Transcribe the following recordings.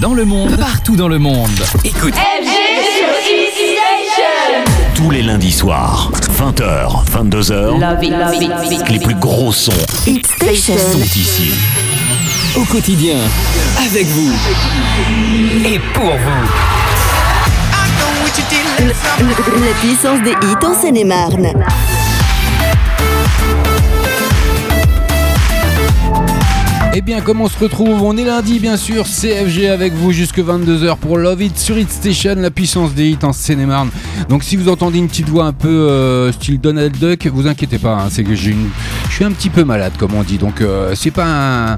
Dans le monde, partout dans le monde. Écoute. FG sur Hit Station. Tous les lundis soirs, 20h, 22h, Love it, love it, love it. les plus gros sons Hit Station. sont ici. Au quotidien, avec vous et pour vous. La puissance des hits en Seine-et-Marne. Eh bien, comment on se retrouve On est lundi, bien sûr, CFG avec vous jusque 22h pour Love It sur Hit Station, la puissance des hits en Seine-et-Marne. Donc, si vous entendez une petite voix un peu euh, style Donald Duck, vous inquiétez pas, hein, c'est que je suis un petit peu malade, comme on dit. Donc, euh, c'est pas un-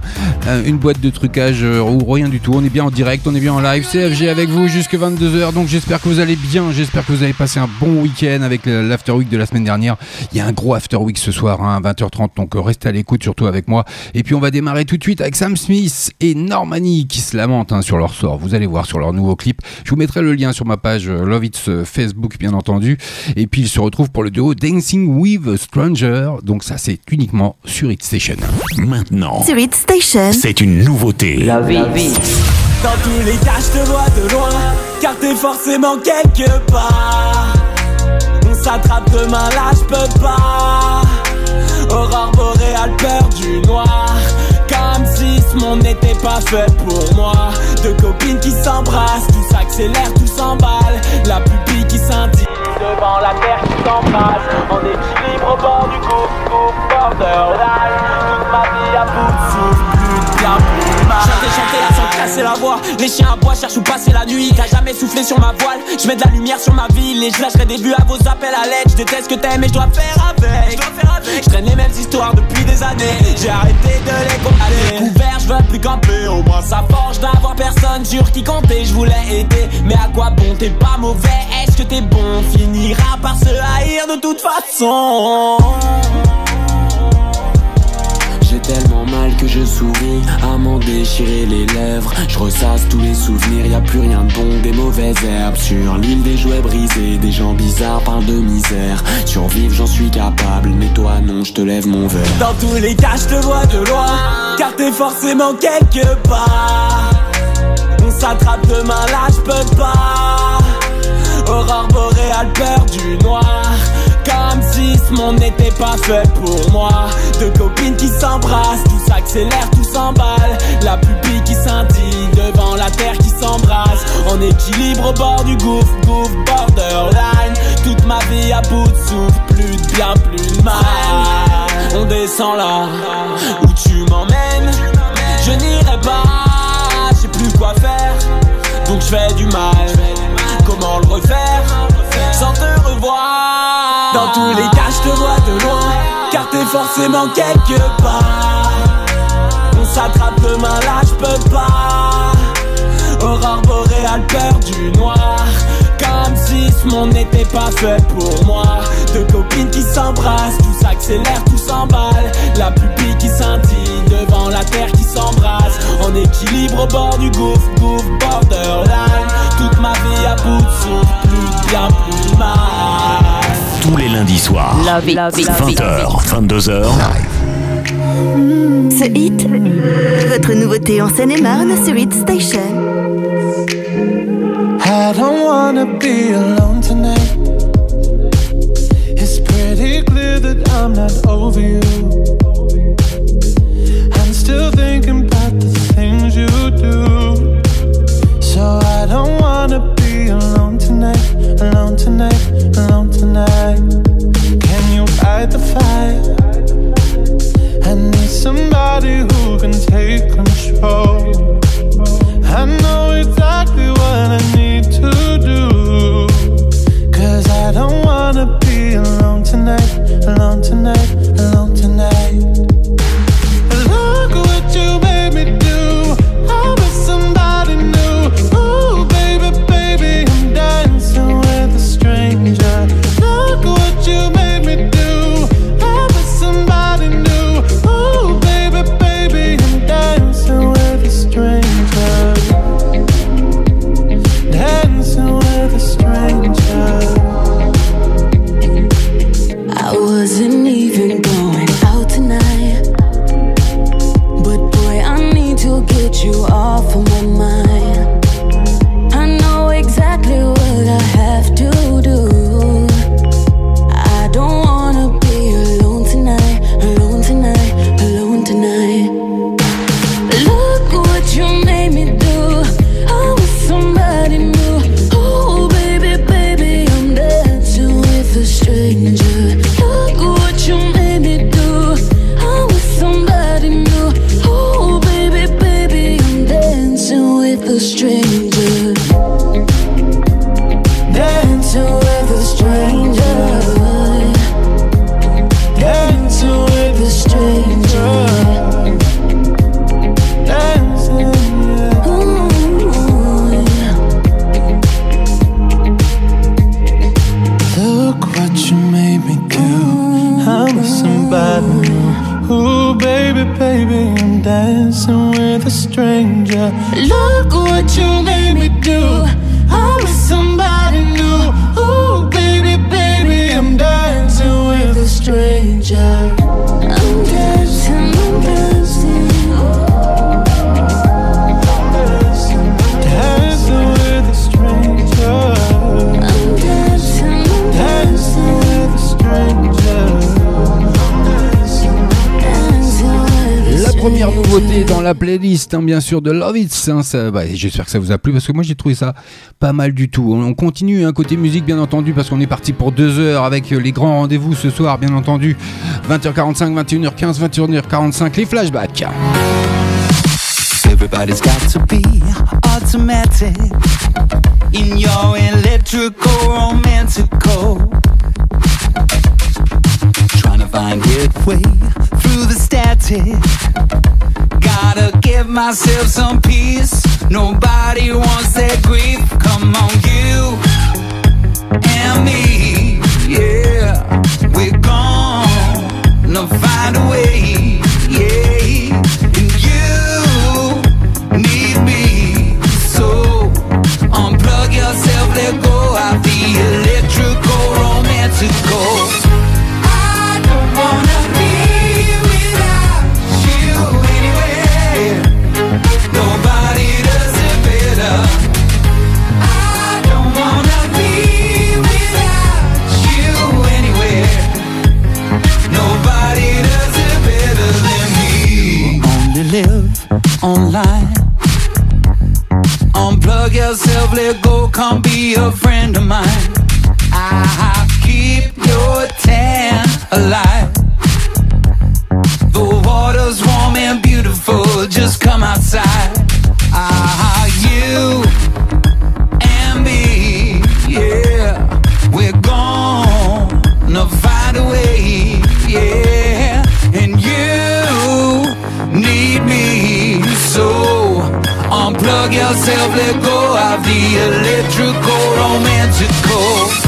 un- une boîte de trucage euh, ou rien du tout. On est bien en direct, on est bien en live. CFG avec vous jusque 22h. Donc, j'espère que vous allez bien. J'espère que vous avez passé un bon week-end avec l'After Week de la semaine dernière. Il y a un gros After Week ce soir, hein, à 20h30. Donc, euh, restez à l'écoute, surtout avec moi. Et puis, on va démarrer tout de suite avec Sam Smith et Normani qui se lamentent hein, sur leur sort. Vous allez voir sur leur nouveau clip. Je vous mettrai le lien sur ma page Love It euh, Bien entendu. Et puis, ils se retrouvent pour le duo Dancing with a Stranger. Donc, ça, c'est uniquement sur Hit Station. Maintenant, Sur Hit Station. c'est une nouveauté. Love it. Dans tous les cas, je te vois de loin, car t'es forcément quelque part. On s'attrape demain, là, je peux pas. Aurore boréale, peur du noir. Monde n'était pas fait pour moi. Deux copines qui s'embrassent, tout s'accélère, tout s'emballe. La pupille qui scintille devant la terre qui s'embrasse. En équilibre au bord du gouffre, gouffre, borderline. Toute ma vie à bout de souffle, plus de. Chanter, chanter casser la voix. Les chiens à bois cherchent où passer la nuit. T'as jamais soufflé sur ma voile. Je mets de la lumière sur ma ville et je lâcherai des vues à vos appels à l'aide. Je déteste ce que t'aimes et je dois faire avec. Je traîne les mêmes histoires depuis des années. J'ai arrêté de les condamner. Couvert, je veux plus camper. Au moins ça forge d'avoir personne sur qui compter. Je voulais aider, mais à quoi bon? T'es pas mauvais, est-ce que t'es bon? Finira par se haïr de toute façon. Tellement mal que je souris à m'en déchirer les lèvres. Je ressasse tous les souvenirs, y a plus rien de bon, des mauvaises herbes. Sur l'île des jouets brisés, des gens bizarres parlent de misère. Survivre, j'en suis capable, mais toi non, je te lève mon verre. Dans tous les cas, je te vois de loin, car t'es forcément quelque part. On s'attrape demain, là, je peux pas. Aurore boréale, peur du noir. Monde n'était pas fait pour moi. Deux copines qui s'embrassent, tout s'accélère, tout s'emballe. La pupille qui scintille devant la terre qui s'embrasse. En équilibre au bord du gouffre, gouffre, borderline. Toute ma vie à bout de souffle, plus de bien, plus de mal. On descend là où tu m'emmènes. Je n'irai pas, je sais plus quoi faire. Donc je fais du mal. Comment le refaire? Sans te revoir Dans tous les cas, je te vois de loin. Car t'es forcément quelque part. On s'attrape demain, là, je peux pas. Aurore boréale, peur du noir. Comme si ce monde n'était pas fait pour moi. Deux copines qui s'embrassent, tout s'accélère, tout s'emballe. La pupille qui scintille Love it, love it, love it. 20h, 22h, Ce hit, votre nouveauté en Seine-et-Marne sur Hit Station. I don't wanna be alone tonight. It's pretty clear that I'm not over you. I'm still thinking about the things you do. So I don't wanna be alone tonight, alone tonight, alone tonight. Can fight the fire? I need somebody who can take control. I know exactly bien sûr, de Love It. hein, bah, J'espère que ça vous a plu parce que moi j'ai trouvé ça pas mal du tout. On continue hein, côté musique, bien entendu, parce qu'on est parti pour deux heures avec euh, les grands rendez-vous ce soir, bien entendu. 20h45, 21h15, 21h45, les flashbacks. Everybody's got to be automatic in your electrical romantical. Trying to find your way through the static. Gotta give myself some peace. Nobody wants that grief. Come on, you and me. Yeah, we're gonna find a way. Yeah, and you need me. So unplug yourself, let go of the electrical romantical. Unplug yourself, let go, come be a friend of mine. I yourself, let go of the electrical romantical.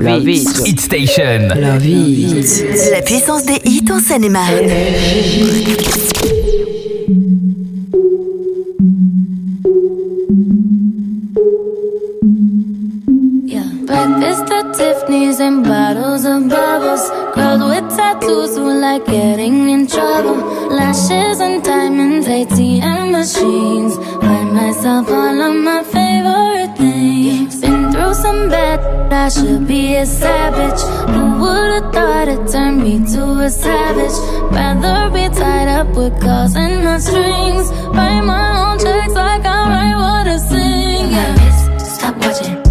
La vie Hit Station. La puissance des hits en Seine-et-Marne. Yeah. Breakfast at Tiffany's and bottles of bubbles. Girls with tattoos who like getting in trouble. Lashes and diamonds, ATM machines. Buy myself all of my favorite things. Some bad, I should be a savage. Who would've thought it turned me to a savage? Rather be tied up with calls and the strings. Write my own checks like I write what I sing. Yeah. Stop watching.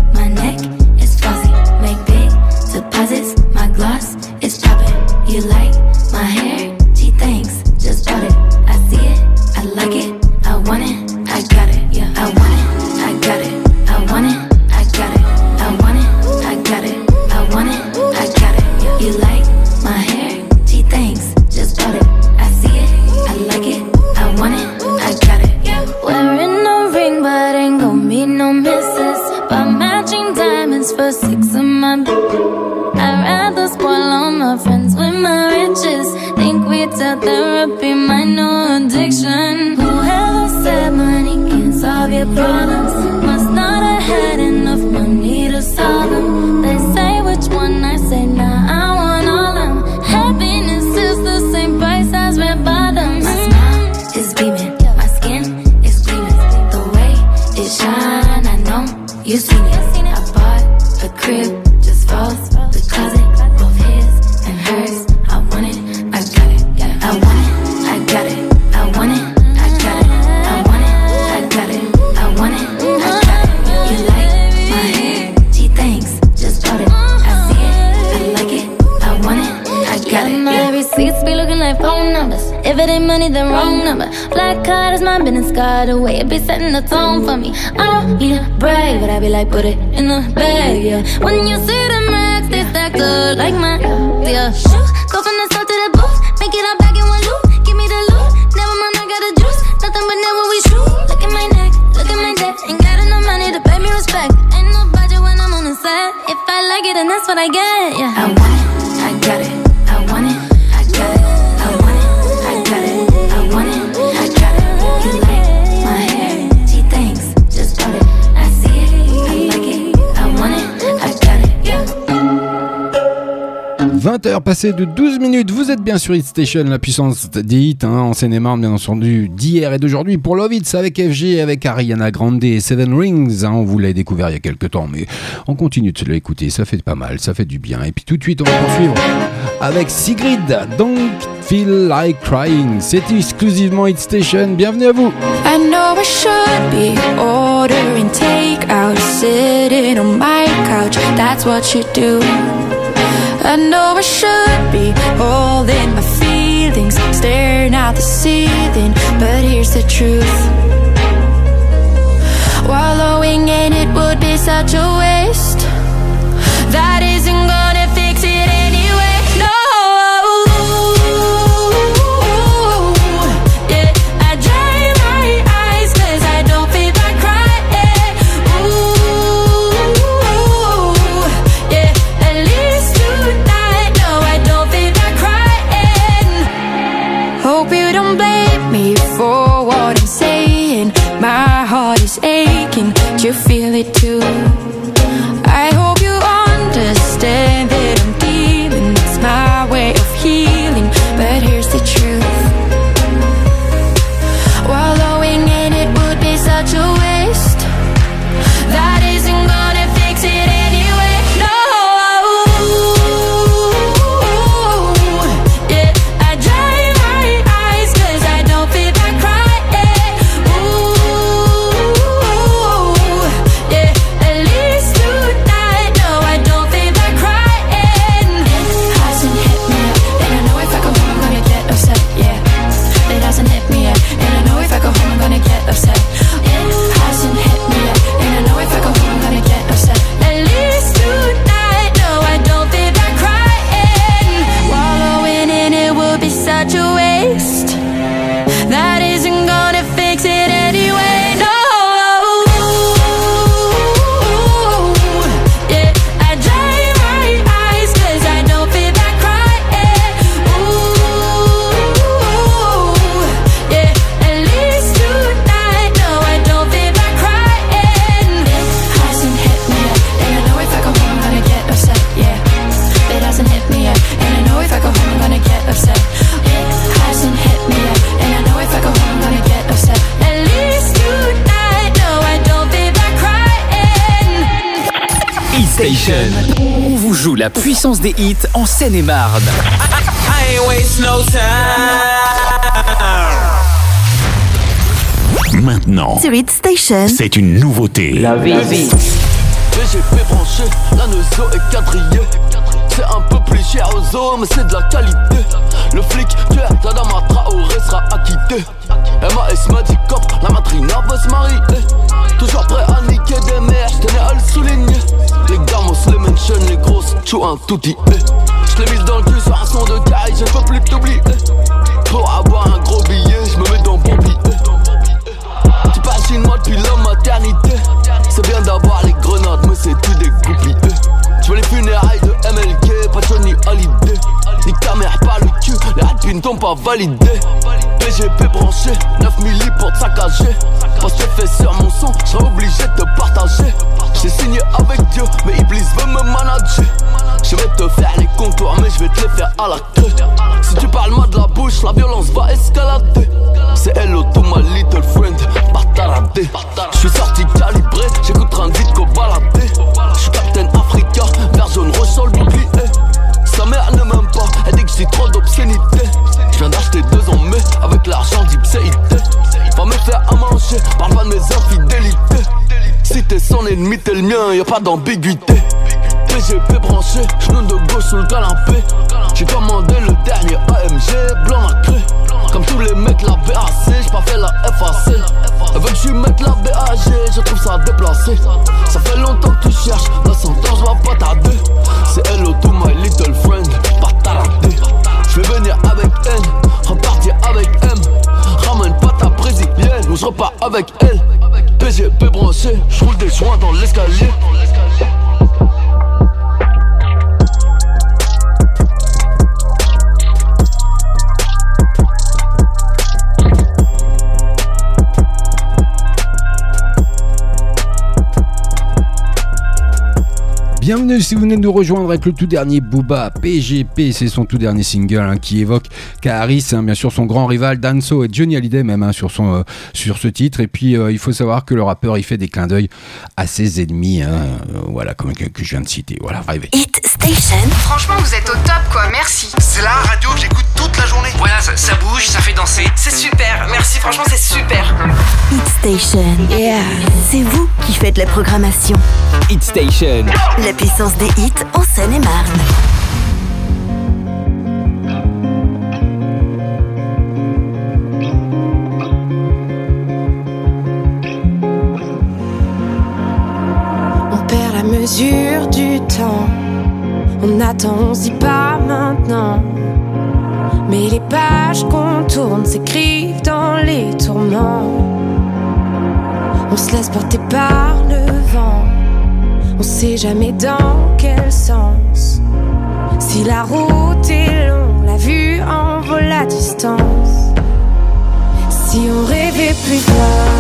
Be setting the tone for me. I don't need a break, but I be like, put it in the bag, yeah. When you see the max, they stack up like my, yeah. Go from the south to the booth, make it all back in one loop. Give me the loot, never mind, I got the juice. Nothing but never we shoot. Look at my neck, look at my neck. Ain't got enough money to pay me respect. Ain't no budget when I'm on the set. If I like it, then that's what I get, yeah. 20h passées de 12 minutes, vous êtes bien sur Hit Station, la puissance des hits hein, en Seine-et-Marne, bien entendu, d'hier et d'aujourd'hui pour Love Hits avec FG, avec Ariana Grande et Seven Rings. hein, on vous l'a découvert il y a quelques temps, mais on continue de se l'écouter, ça fait pas mal, ça fait du bien. Et puis tout de suite, on va poursuivre avec Sigrid, Don't Feel Like Crying. C'est exclusivement Hit Station, bienvenue à vous. I know I should be holding my feelings, staring at the ceiling. But here's the truth. Wallowing in it would be such a waste. La puissance des hits en Seine-et-Marne. I ain't waste no time. Maintenant, Sur Hit Station. c'est une nouveauté. VGP branché, la nozo est quadrillée C'est un peu plus cher aux mais c'est de la qualité Le flic tueur Tadama Traoré sera acquitté MAS m'a dit cop, la matrina veut se marier Toujours prêt à niquer des mères, j'tenais à le souligner les gamos, les mentions, les grosses, tu un tout dit. Je l'ai mise dans le cul sur un son de caille, je peux plus t'oublier. Eh. Pour avoir un gros billet, je me mets dans mon billet. Eh. Tu passes une mode depuis la maternité. C'est bien d'avoir les grenades, mais c'est tout des goupilles. Tu eh. veux les funérailles de MLK, pas Johnny Holiday. Ni ta mère, pas le validé. PGP branché, 9 milli pour te saccager. Parce que fait sur mon son, j'serais obligé de te partager. J'ai signé avec Dieu, mais Iblis veut me manager. Je vais te faire les contours, mais je vais te les faire à la queue. Si tu parles mal de la bouche, la violence va escalader. C'est hello to my little friend, bataradé. Je suis sorti calibré, j'écoute transit qu'au baladé. Je suis Captain Africa, jaune rouge sur le. Sa mère ne m'aime pas, elle dit que j'ai trop d'obscénité. Je viens d'acheter deux en mai avec l'argent d'Ipséité. Va me faire à manger, parle pas de mes infidélités. Si t'es son ennemi, t'es le mien, y a pas d'ambiguïté. PGP branché, genou de gauche sous le canapé. J'ai commandé le dernier AMG, blanc nacré. Comme tous les mecs, la BAC, j'ai pas fait la FAC. Elle veut que je mette la BAG, je trouve ça déplacé. Ça fait longtemps que tu cherches, la sentence va pas tarder. C'est hello to my little friend, pas taradé. Je vais venir avec N, repartir avec M. Ramène pas ta brésilienne, ou je repars avec elle. PGP branché, je roule des joints dans l'escalier. Bienvenue si vous venez de nous rejoindre avec le tout dernier Booba, PGP, c'est son tout dernier single hein, qui évoque Kaharis, hein, bien sûr son grand rival Danso et Johnny Hallyday même hein, sur, son, euh, sur ce titre. Et puis euh, il faut savoir que le rappeur il fait des clins d'œil à ses ennemis, hein, euh, voilà, comme que, que je viens de citer. Voilà, arrivé. Hit Station. Franchement, vous êtes au top, quoi. Merci. C'est la radio que j'écoute toute la journée. Voilà, ça, ça bouge, ça fait danser. C'est super. Merci, franchement, c'est super. Hit Station. Yeah. C'est vous qui faites la programmation. Hit Station. La puissance des hits en Seine-et-Marne. On perd la mesure du temps. On attend, on dit pas maintenant. Mais les pages qu'on tourne s'écrivent dans les tourments. On se laisse porter par. On sait jamais dans quel sens. Si la route est longue, la vue en la distance. Si on rêvait plus fort.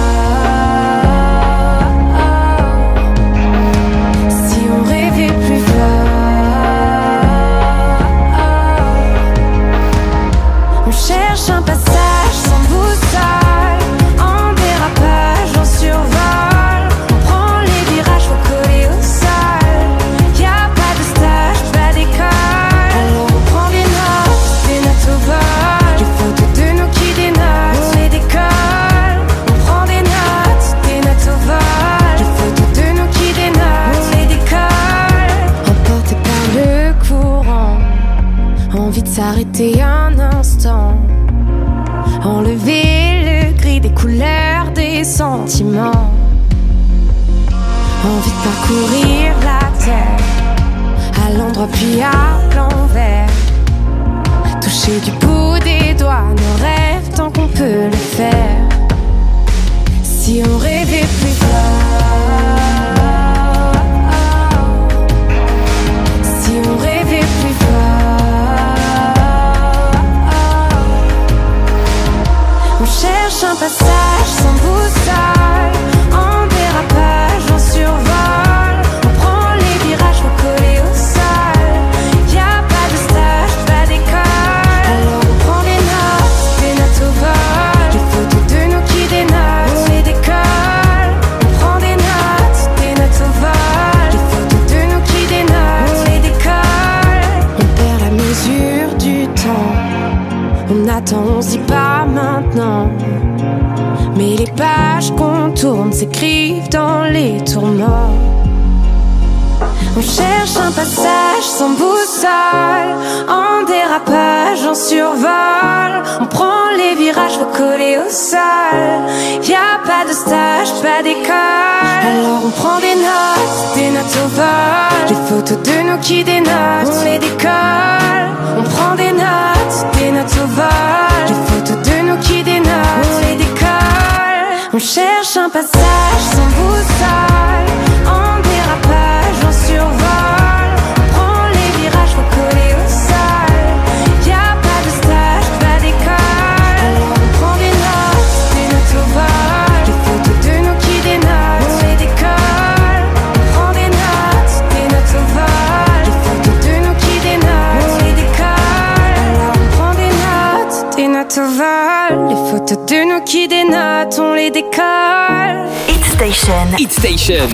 Hit Station.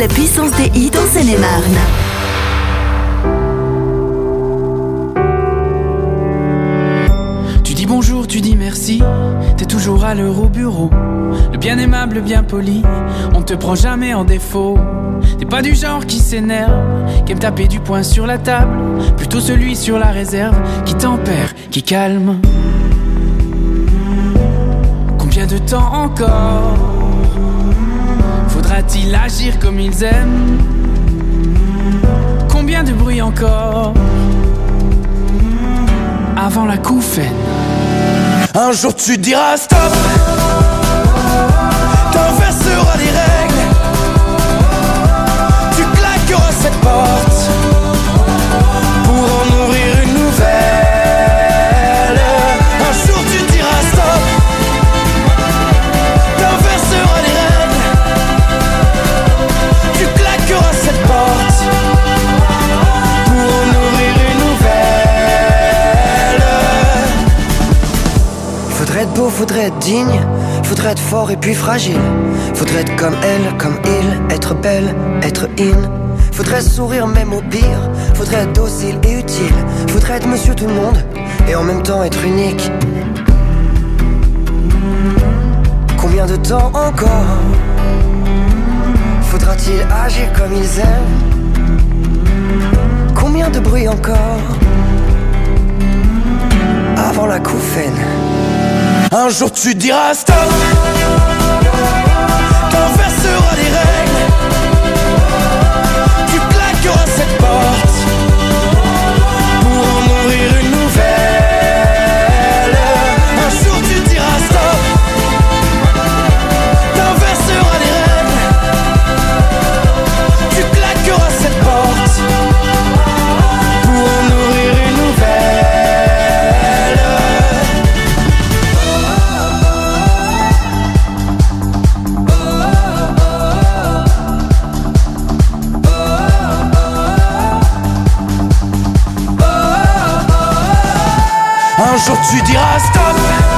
La puissance des hits en Seine-et-Marne. Tu dis bonjour, tu dis merci, t'es toujours à l'heure au bureau. Le bien aimable, le bien poli, on te prend jamais en défaut. T'es pas du genre qui s'énerve, qui aime taper du poing sur la table, plutôt celui sur la réserve, qui tempère, qui calme. Combien de temps encore faudra-t-il agir comme ils aiment Combien de bruit encore avant la couffaine Un jour tu diras stop T'inverseras les règles Tu claqueras cette porte Faudrait être digne, faudrait être fort et puis fragile. Faudrait être comme elle, comme il, être belle, être in. Faudrait sourire même au pire, faudrait être docile et utile. Faudrait être monsieur tout le monde et en même temps être unique. Combien de temps encore faudra-t-il agir comme ils aiment? Combien de bruit encore avant la couffaine? Un jour tu diras stop. T'inverseras les règles. Tu claqueras cette porte jour tu diras stop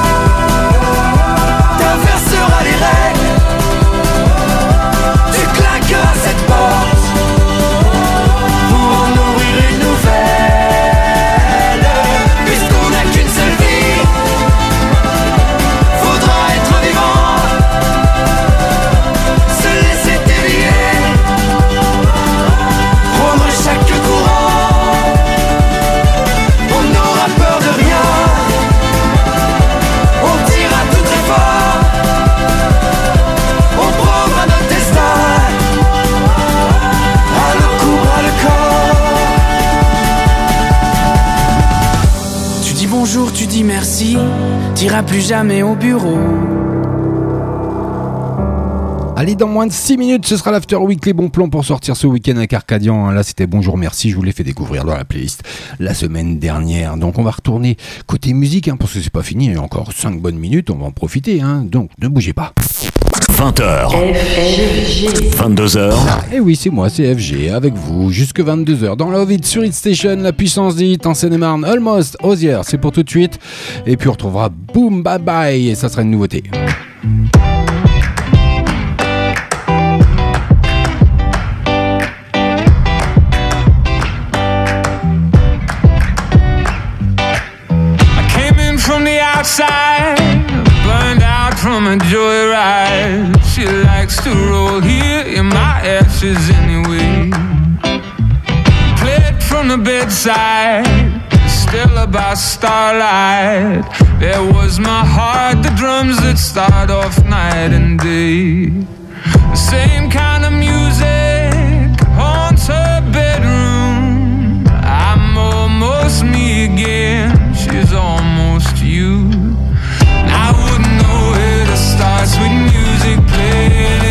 merci, t'iras plus jamais au bureau. Allez, dans moins de 6 minutes, ce sera l'After Week, les bons plans pour sortir ce week-end avec Arcadian. Là, c'était Bonjour Merci, je vous l'ai fait découvrir dans la playlist la semaine dernière. Donc, on va retourner côté musique, hein, parce que c'est pas fini, il y a encore 5 bonnes minutes, on va en profiter. Hein, donc, ne bougez pas. 20h. 22h. Et oui, c'est moi, c'est FG, avec vous, jusque 22h dans Love It sur Hit Station, la puissance des hits en Seine-et-Marne, Almost, Osier, c'est pour tout de suite. Et puis on retrouvera Boom Bye Bye, et ça sera une nouveauté. The bedside, still about starlight. There was my heart, the drums that start off night and day. The same kind of music haunts her bedroom. I'm almost me again. She's almost you. And I wouldn't know where to start. Sweet music playing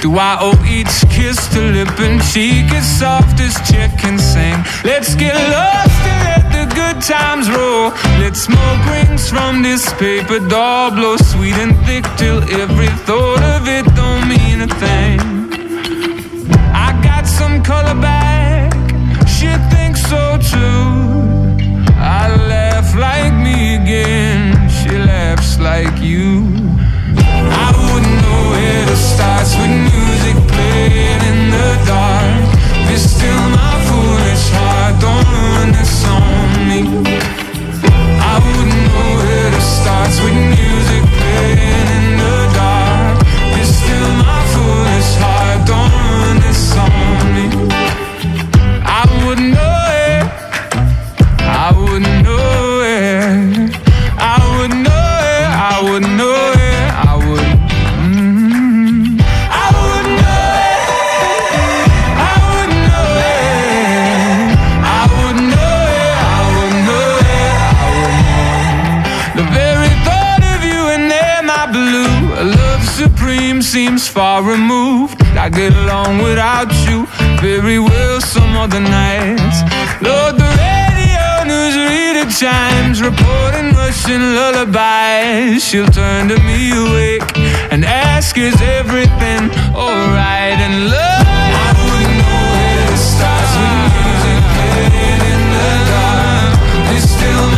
Do I owe each kiss to lip and cheek as soft as chicken sing? Let's get lost and let the good times roll. Let's smoke rings from this paper doll, blow sweet and thick till every thought of it don't mean a thing. I got some color back, she thinks so too. I laugh like me again, she laughs like you. I wouldn't know where to start with music playing in the dark. But still, my foolish heart don't ruin this on me. I wouldn't know where to start with music playing Get along without you very well some other nights. Lord, the radio news reader chimes, reporting Russian lullabies. She'll turn to me awake and ask, Is everything alright? And love, I wouldn't music playing in the dark. It's still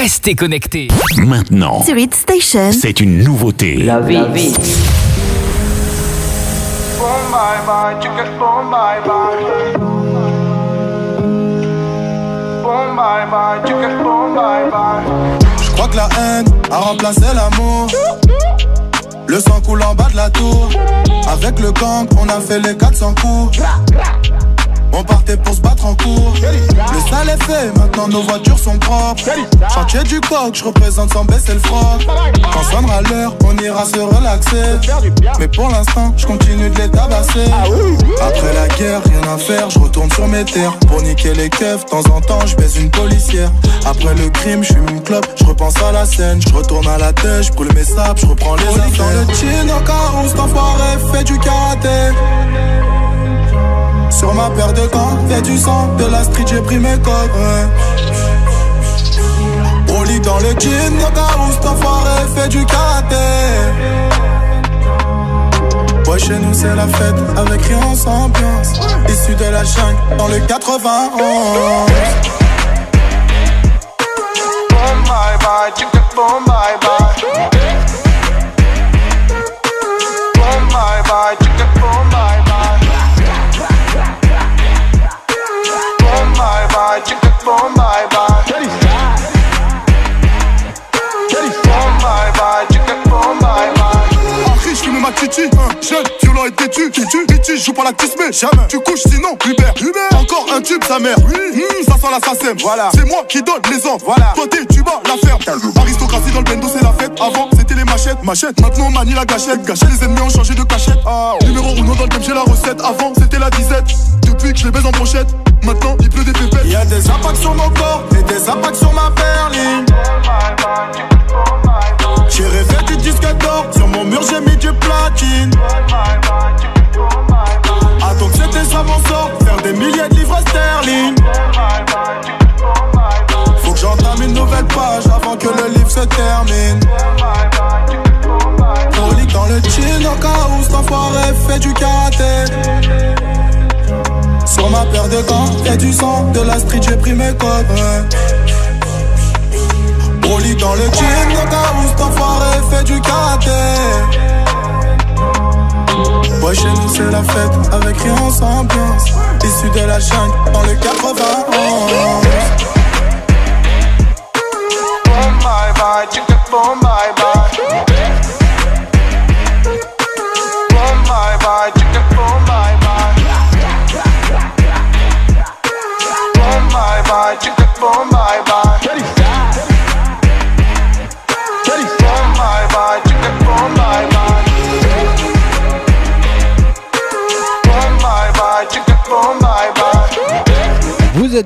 Restez connectés. Maintenant, Sur Station. c'est une nouveauté. La vie. Chicken chicken. Je crois que la haine a remplacé l'amour. Le sang coule en bas de la tour. Avec le gang, on a fait les 400 coups. On partait pour se battre en cours. Le sale est fait, maintenant nos voitures sont propres. Chantier du coq, je représente sans baisser le froc. Quand sonnera l'heure, on ira se relaxer. Mais pour l'instant, je continue de les tabasser. Après la guerre, rien à faire, je retourne sur mes terres. Pour niquer les keufs, de temps en temps, je baise une policière. Après le crime, je fume une clope, je repense à la scène. Je retourne à la tête, je brûle mes sables, je reprends les affaires. Dans le cet enfoiré fait du karaté. Sur ma paire de gants, fait du sang, de la street j'ai pris mes codes. ouais. Dans le jean, au carreau, cet enfoiré fait du karaté. Ouais, chez nous c'est la fête, avec rien sans ambiance. Issu de la jungle, dans le 91. Jamais. Tu couches sinon, Hubert, Hubert. Encore un tube, sa mère, oui, Mmh, ça sent la SACEM, voilà. C'est moi qui donne les ordres, voilà. Toi t'es, tu bats la ferme. Aristocratie dans le bendo, c'est la fête. Avant, c'était les machettes, machettes. Maintenant, on manie la gâchette, gâchette. Les ennemis ont changé de cachette. Numéro 1 dans le game, j'ai la recette. Avant, c'était la disette. Depuis que je les baise en brochette, maintenant, il pleut des pépettes. Y a des impacts sur mon corps et des impacts sur ma berline. J'ai rêvé du disque d'or, sur mon mur j'ai mis du platine. Que c'était ça mon sort, faire des milliers de livres sterling. Faut que j'entame une nouvelle page avant que le livre se termine. Poli dans le au cas où cet enfoiré fait du karaté. Sur ma paire de gants, y'a du sang, de la street, j'ai pris mes codes. ouais. Dans le jean cas où cet enfoiré fait du karaté. Ouais, chez nous c'est la fête, avec rien sans ambiance. Issu de la jungle, dans le 91. Bye, chicken, bye.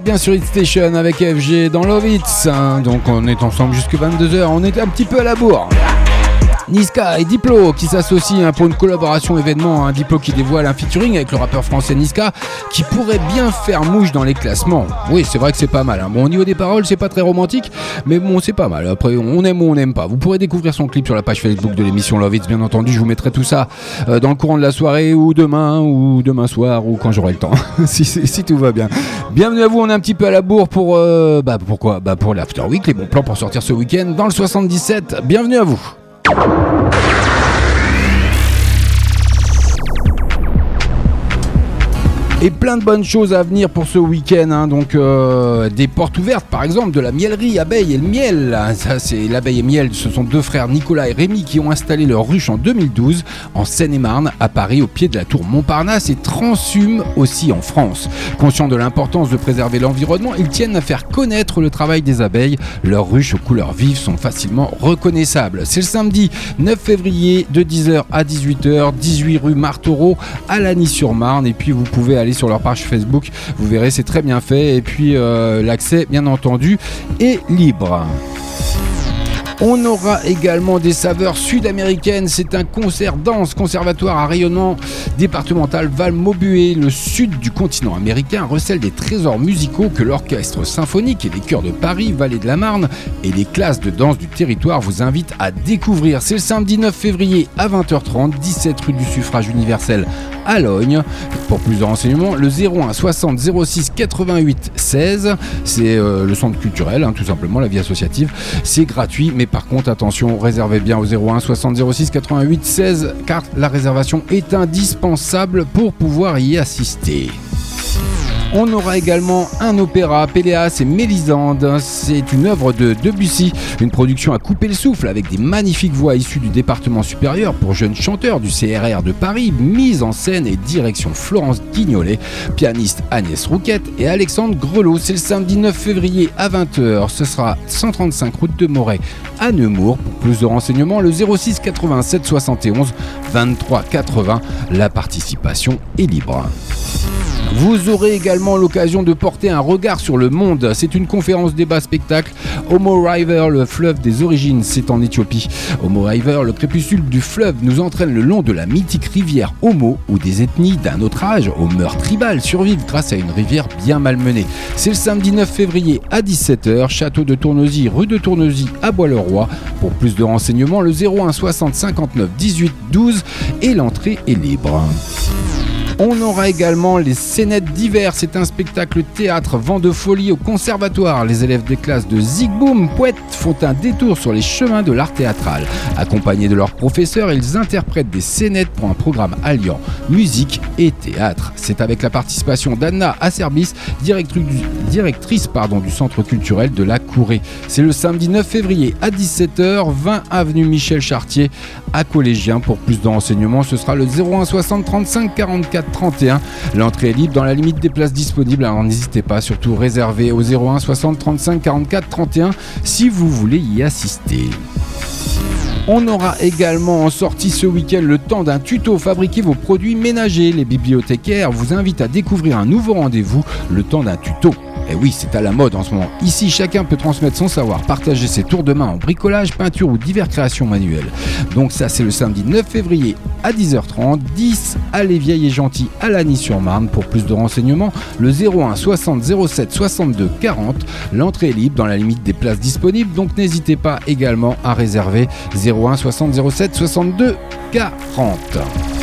Bien sur Hit Station avec FG dans Love Hits. hein. donc on est ensemble jusque 22h. On est un petit peu à la bourre. Niska et Diplo qui s'associent hein, pour une collaboration événement. Un Diplo qui dévoile un featuring avec le rappeur français Niska qui pourrait bien faire mouche dans les classements. Oui, c'est vrai que c'est pas mal. hein. Bon, au niveau des paroles, c'est pas très romantique, mais bon, c'est pas mal. Après, on aime ou on n'aime pas. Vous pourrez découvrir son clip sur la page Facebook de l'émission Love Hits, bien entendu. Je vous mettrai tout ça euh, dans le courant de la soirée ou demain ou demain soir ou quand j'aurai le temps, si, si- si tout va bien. Bienvenue à vous. On est un petit peu à la bourre pour euh, bah pourquoi? Bah pour l'After Week, les bons plans pour sortir ce week-end dans le 77. Bienvenue à vous. you Et plein de bonnes choses à venir pour ce week-end. hein. Donc euh, des portes ouvertes, par exemple, de la miellerie abeille et le miel. Ça, c'est l'abeille et miel. Ce sont deux frères Nicolas et Rémi qui ont installé leur ruche en 2012 en Seine-et-Marne, à Paris, au pied de la tour Montparnasse et Transhume aussi en France. Conscients de l'importance de préserver l'environnement, ils tiennent à faire connaître le travail des abeilles. Leurs ruches aux couleurs vives sont facilement reconnaissables. C'est le samedi 9 février de 10h à 18h, 18 rue Martereau à Lagny-sur-Marne. Et puis vous pouvez aller sur leur page Facebook, vous verrez, c'est très bien fait. Et puis euh, l'accès, bien entendu, est libre. On aura également des saveurs sud-américaines. C'est un concert danse conservatoire à rayonnement départemental Val-Maubuée. Le sud du continent américain recèle des trésors musicaux que l'orchestre symphonique et les chœurs de Paris, Vallée de la Marne et les classes de danse du territoire vous invitent à découvrir. C'est le samedi 9 février à 20h30, 17 rue du suffrage universel à Logne. Pour plus de renseignements, le 01 60 06 88 16, c'est euh, le centre culturel, hein, tout simplement, la vie associative. C'est gratuit, mais par contre, attention, réservez bien au 01 60 06 88 16, car la réservation est indispensable pour pouvoir y assister. On aura également un opéra, Péléas et Mélisande. C'est une œuvre de Debussy, une production à couper le souffle avec des magnifiques voix issues du département supérieur pour jeunes chanteurs du CRR de Paris, mise en scène et direction Florence Guignolet, pianiste Agnès Rouquette et Alexandre Grelot. C'est le samedi 9 février à 20h. Ce sera 135 route de Moret à Nemours. Pour plus de renseignements, le 06 87 71 23 80. La participation est libre. Vous aurez également l'occasion de porter un regard sur le monde. C'est une conférence débat spectacle. Homo River, le fleuve des origines, c'est en Éthiopie. Homo River, le crépuscule du fleuve, nous entraîne le long de la mythique rivière Homo, où des ethnies d'un autre âge, au meurtre tribal, survivent grâce à une rivière bien malmenée. C'est le samedi 9 février à 17h, château de Tournesy, rue de Tournesy à Bois-le-Roi. Pour plus de renseignements, le 01 60 59 18 12 et l'entrée est libre. On aura également les scénettes d'hiver. C'est un spectacle théâtre vent de folie au conservatoire. Les élèves des classes de Zigboum Poète font un détour sur les chemins de l'art théâtral. Accompagnés de leurs professeurs, ils interprètent des scénettes pour un programme alliant musique et théâtre. C'est avec la participation d'Anna Acerbis, directrice, du, du centre culturel de la Courée. C'est le samedi 9 février à 17h, 20 avenue Michel Chartier à Collégien. Pour plus de renseignements, ce sera le 01 60 35 44 31. L'entrée est libre dans la limite des places disponibles, alors n'hésitez pas, surtout réservez au 01 60 35 44 31 si vous voulez y assister. On aura également en sortie ce week-end le temps d'un tuto fabriquer vos produits ménagers. Les bibliothécaires vous invitent à découvrir un nouveau rendez-vous, le temps d'un tuto. Et oui, c'est à la mode en ce moment. Ici, chacun peut transmettre son savoir, partager ses tours de main en bricolage, peinture ou diverses créations manuelles. Donc ça, c'est le samedi 9 février à 10h30, 10 à Les Vieilles et Gentilles à Lagny-sur-Marne. Pour plus de renseignements, le 01 60 07 62 40. L'entrée est libre dans la limite des places disponibles, donc n'hésitez pas également à réserver 01 60 07 62 40.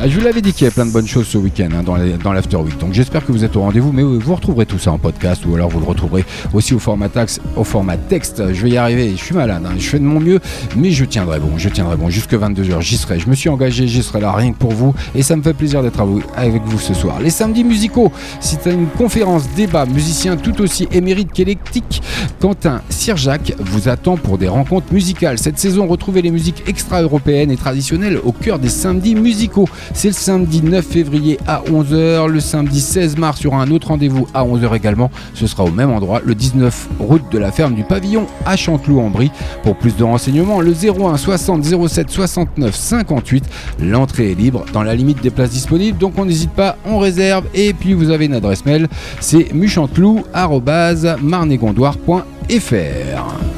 Ah, Je vous l'avais dit qu'il y avait plein de bonnes choses ce week-end hein, dans l'After Week. Donc j'espère que vous êtes au rendez-vous, mais vous retrouverez tout ça en podcast ou alors vous le retrouverez aussi au format, tax, au format texte. Je vais y arriver, je suis malade, hein, je fais de mon mieux, mais je tiendrai bon, je tiendrai bon. Jusque 22h, j'y serai. Je me suis engagé, j'y serai là rien que pour vous et ça me fait plaisir d'être avec vous ce soir. Les samedis musicaux, c'est une conférence débat, musicien tout aussi émérite qu'électique. Quentin Sirjac vous attend pour des rencontres musicales. Cette saison, retrouvez les musiques extra-européennes et traditionnelles au cœur des samedis musicaux. C'est le samedi 9 février à 11h, le samedi 16 mars, il y aura un autre rendez-vous à 11h également. Ce sera au même endroit, le 19 route de la ferme du pavillon à Chanteloup-en-Brie. Pour plus de renseignements, le 01 60 07 69 58. L'entrée est libre dans la limite des places disponibles, donc on n'hésite pas, on réserve. Et puis vous avez une adresse mail, c'est muchanteloup.marnégondoire.fr.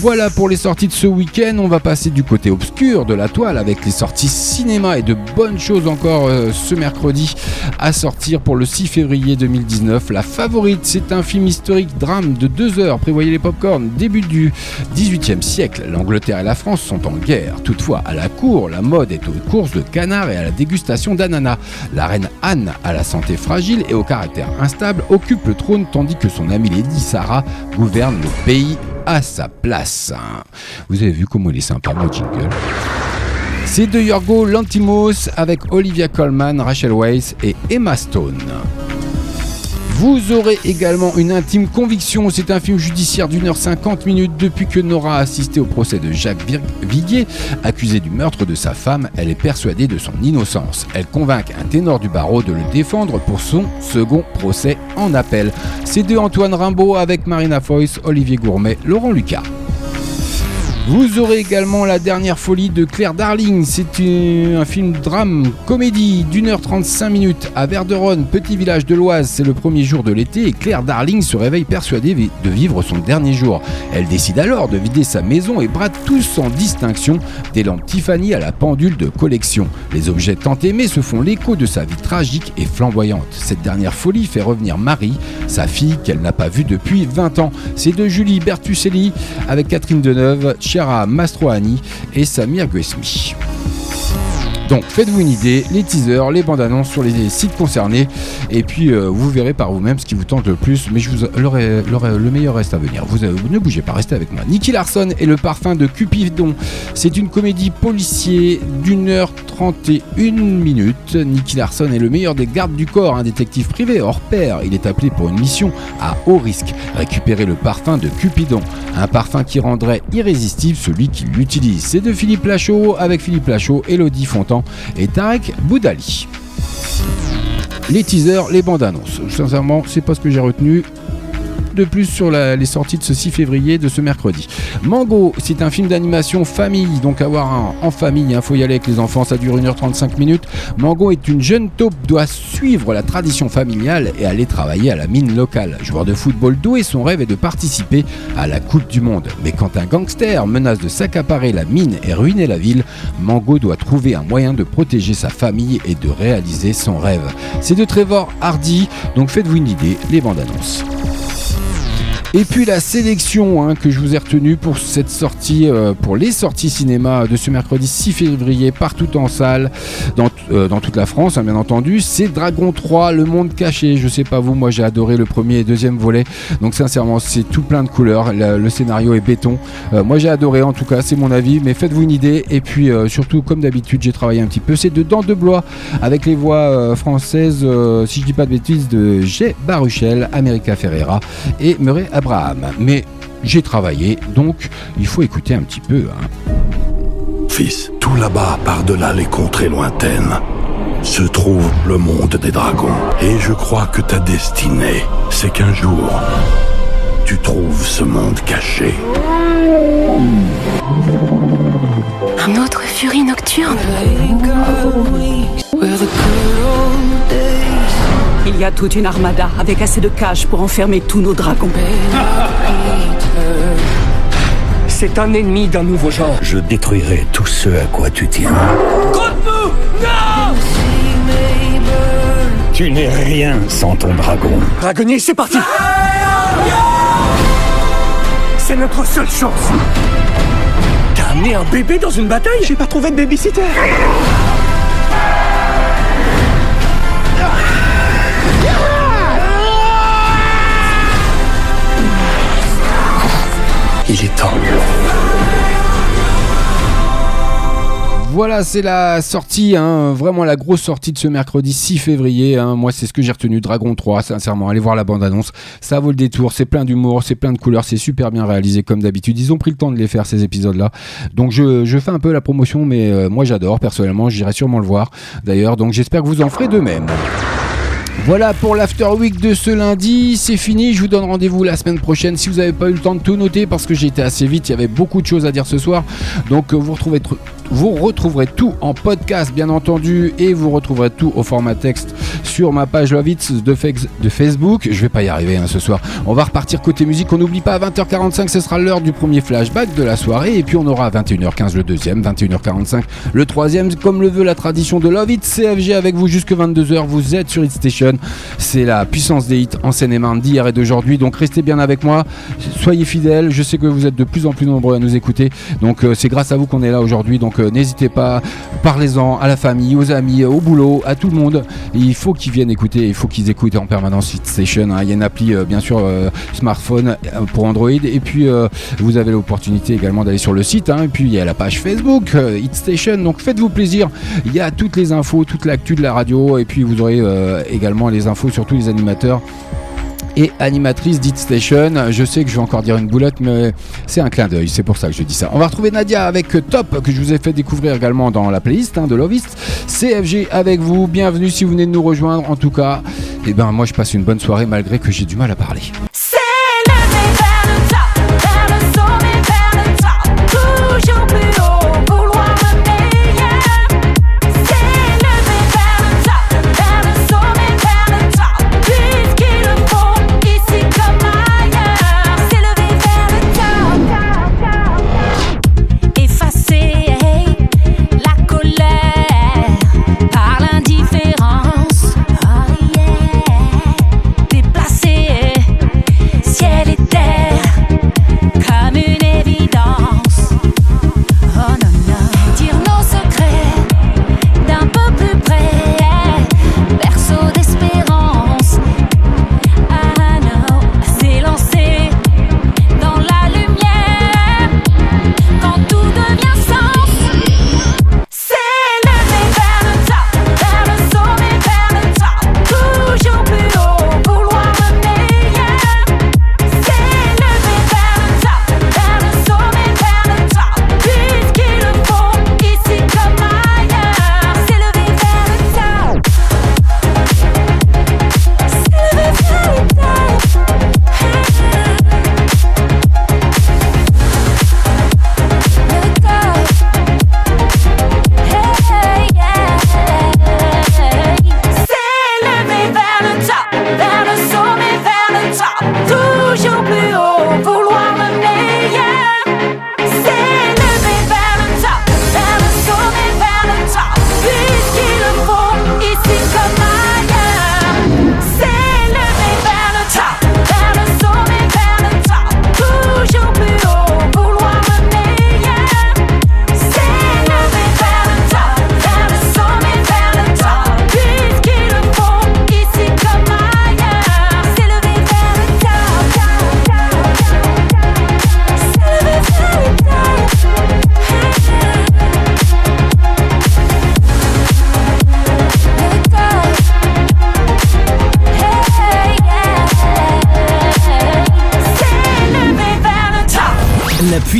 Voilà pour les sorties de ce week-end. On va passer du côté obscur de la toile avec les sorties cinéma et de bonnes choses encore euh, ce mercredi à sortir pour le 6 février 2019. La favorite, c'est un film historique drame de deux heures. Prévoyez les popcorn. Début du 18e siècle, l'Angleterre et la France sont en guerre. Toutefois, à la cour, la mode est aux courses de canards et à la dégustation d'ananas. La reine Anne, à la santé fragile et au caractère instable, occupe le trône tandis que son amie Lady Sarah gouverne le pays à sa place. Vous avez vu comment il est sympa le jingle C'est de Yorgo Lantimos avec Olivia Colman, Rachel Weisz et Emma Stone. Vous aurez également une intime conviction. C'est un film judiciaire d'une heure 50 minutes. Depuis que Nora a assisté au procès de Jacques Viguier, accusé du meurtre de sa femme, elle est persuadée de son innocence. Elle convainc un ténor du barreau de le défendre pour son second procès en appel. C'est de Antoine Rimbaud avec Marina Foïs, Olivier Gourmet, Laurent Lucas. Vous aurez également La dernière folie de Claire Darling. C'est un film drame comédie d'une heure 35 minutes à Verderonne, petit village de l'Oise. C'est le premier jour de l'été et Claire Darling se réveille persuadée de vivre son dernier jour. Elle décide alors de vider sa maison et brade tous sans distinction des lampes Tiffany à la pendule de collection. Les objets tant aimés se font l'écho de sa vie tragique et flamboyante. Cette dernière folie fait revenir Marie, sa fille qu'elle n'a pas vue depuis 20 ans. C'est de Julie Bertucelli avec Catherine Deneuve, Chiara Mastroani et Samir Guesmi. Donc faites-vous une idée, les teasers, les bandes annonces sur les sites concernés, et puis euh, vous verrez par vous-même ce qui vous tente le plus, mais je vous le meilleur reste à venir. Vous, euh, vous ne bougez pas, restez avec moi. Nicky Larson et le parfum de Cupidon. C'est une comédie policier d'une heure 31 minutes. Nicky Larson est le meilleur des gardes du corps, un détective privé hors pair. Il est appelé pour une mission à haut risque, récupérer le parfum de Cupidon, un parfum qui rendrait irrésistible celui qui l'utilise. C'est de Philippe Lachaud avec Philippe Lachaud, Elodie Fontan et Tarek Boudali. Les teasers, les bandes annonces. Sincèrement, c'est pas ce que j'ai retenu de plus sur les sorties de ce 6 février, de ce mercredi. Mango, c'est un film d'animation famille, donc à voir un- en famille, il faut y aller avec les enfants, ça dure 1h35 minutes. Mango est une jeune taupe, doit suivre la tradition familiale et aller travailler à la mine locale. Joueur de football doué, son rêve est de participer à la Coupe du Monde. Mais quand un gangster menace de s'accaparer la mine et ruiner la ville, Mango doit trouver un moyen de protéger sa famille et de réaliser son rêve. C'est de Trevor Hardy, donc faites-vous une idée, les bandes annonces. Et puis la sélection hein, que je vous ai retenue pour cette sortie, euh, pour les sorties cinéma de ce mercredi 6 février partout en salle, dans, euh, dans toute la France hein, bien entendu, c'est Dragon 3, Le Monde Caché. Je sais pas vous, moi j'ai adoré le premier et deuxième volet, donc sincèrement c'est tout plein de couleurs, le, scénario est béton. Euh, moi j'ai adoré en tout cas, c'est mon avis, mais faites-vous une idée. Et puis surtout comme d'habitude j'ai travaillé un petit peu, c'est de Dents de Blois avec les voix françaises, si je dis pas de bêtises, de Jay Baruchel, America Ferreira et Murray Abraham. Mais j'ai travaillé, donc il faut écouter un petit peu. hein. Fils, tout là-bas, par-delà les contrées lointaines, se trouve le monde des dragons. Et je crois que ta destinée, c'est qu'un jour, tu trouves ce monde caché. Un autre furie nocturne. Il y a toute une armada avec assez de cages pour enfermer tous nos dragons. C'est un ennemi d'un nouveau genre. Je détruirai tout ce à quoi tu tiens. Contre-nous Non Tu n'es rien sans ton dragon. Dragonnier, c'est parti C'est notre seule chance Ta Amener un bébé dans une bataille? J'ai pas trouvé de babysitter. Voilà, c'est la sortie, hein, vraiment la grosse sortie de ce mercredi 6 février. hein. Moi, c'est ce que j'ai retenu, Dragon 3, sincèrement. Allez voir la bande-annonce, ça vaut le détour. C'est plein d'humour, c'est plein de couleurs, c'est super bien réalisé comme d'habitude. Ils ont pris le temps de les faire, ces épisodes-là. Donc, je, je fais un peu la promotion, mais euh, moi, j'adore, personnellement. J'irai sûrement le voir, d'ailleurs. Donc, j'espère que vous en ferez de même. Voilà pour l'After Week de ce lundi, c'est fini, je vous donne rendez-vous la semaine prochaine. Si vous n'avez pas eu le temps de tout noter parce que j'ai été assez vite, il y avait beaucoup de choses à dire ce soir. Donc euh, vous retrouvez tr- vous retrouverez tout en podcast bien entendu et vous retrouverez tout au format texte sur ma page Love It de, de Facebook. Je vais pas y arriver hein, ce soir. On va repartir côté musique. On n'oublie pas à 20h45, ce sera l'heure du premier flashback de la soirée. Et puis on aura à 21h15 le deuxième, 21h45 le troisième. Comme le veut la tradition de Love It, CFG avec vous jusque 22h. Vous êtes sur It Station. C'est la puissance des hits en Seine-et-Marne d'hier et d'aujourd'hui. Donc restez bien avec moi. Soyez fidèles. Je sais que vous êtes de plus en plus nombreux à nous écouter. Donc euh, c'est grâce à vous qu'on est là aujourd'hui. Donc euh, n'hésitez pas. Parlez-en à la famille, aux amis, au boulot, à tout le monde. Il faut qu'ils viennent écouter. Il faut qu'ils écoutent en permanence Hit Station. hein. Il y a une appli, euh, bien sûr, euh, smartphone pour Android. Et puis vous avez l'opportunité également d'aller sur le site. hein. Et puis il y a la page Facebook Hit Station. Donc faites-vous plaisir. Il y a toutes les infos, toute l'actu de la radio. Et puis vous aurez également les infos sur tous les animateurs et animatrice d'Hit Station. Je sais que je vais encore dire une boulette, mais c'est un clin d'œil, c'est pour ça que je dis ça. On va retrouver Nadia avec Top, que je vous ai fait découvrir également dans la playlist hein, de Lovist. CFG avec vous, bienvenue si vous venez de nous rejoindre. En tout cas, eh ben, moi je passe une bonne soirée malgré que j'ai du mal à parler.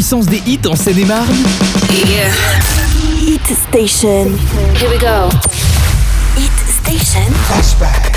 Puissance des hits en Seine-et-Marne Hit Station. Here we go. Hit Station. Strike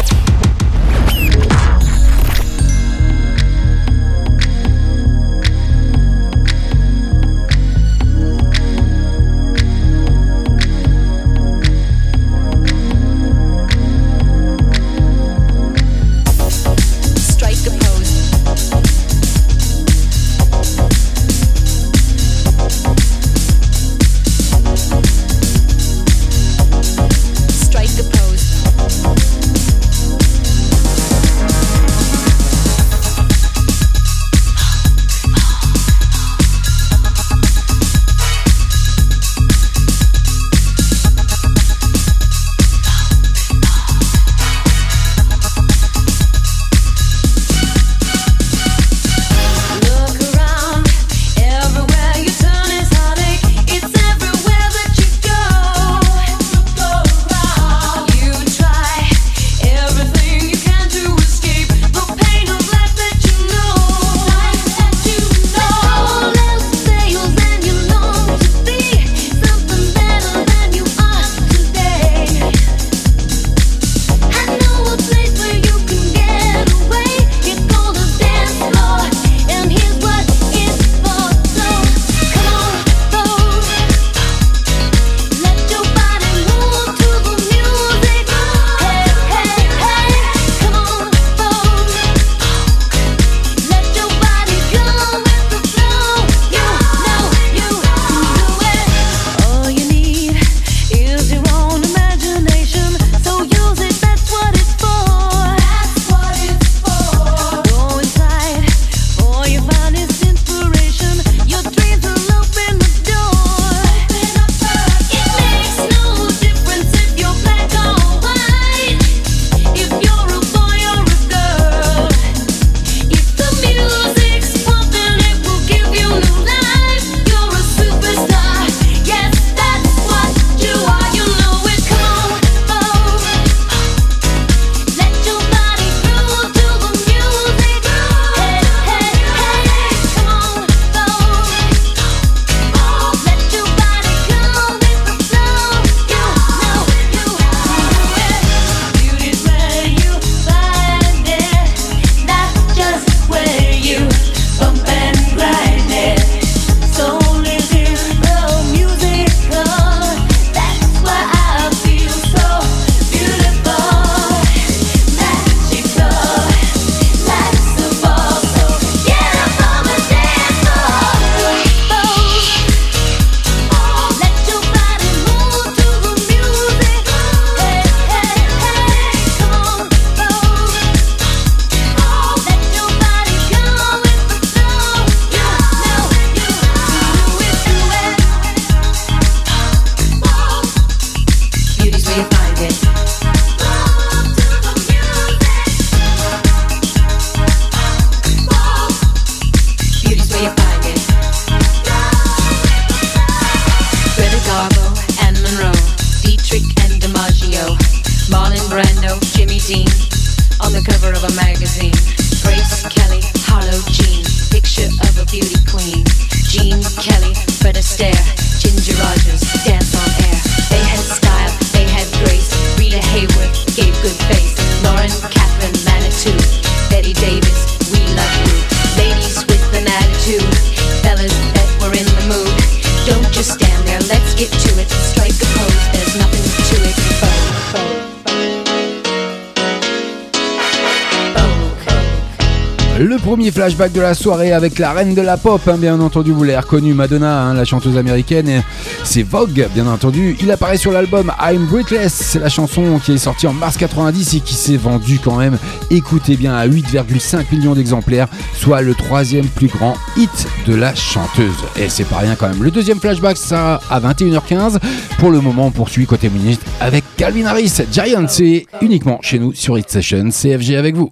flashback de la soirée avec la reine de la pop, hein, bien entendu, vous l'avez reconnu, Madonna, hein, la chanteuse américaine, c'est Vogue, bien entendu. Il apparaît sur l'album I'm Breathless, c'est la chanson qui est sortie en mars 90 et qui s'est vendue quand même, écoutez bien, à 8,5 millions d'exemplaires, soit le troisième plus grand hit de la chanteuse. Et c'est pas rien quand même. Le deuxième flashback, ça à 21h15. Pour le moment, on poursuit côté ministre avec Calvin Harris, Giant, c'est uniquement chez nous sur Hit Session, CFG avec vous.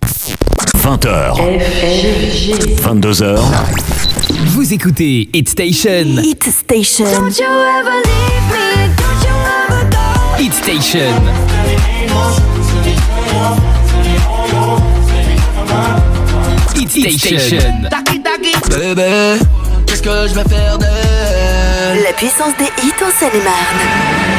20h. 22h. Vous écoutez Hit Station. Hit Station. Don't you ever leave me, don't you ever go. Hit Station. Hit Station. Bébé, qu'est-ce que je vais faire d'elle? La puissance des hits en Seine-et-Marne.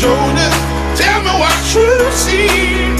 shoulders. Tell me what you see.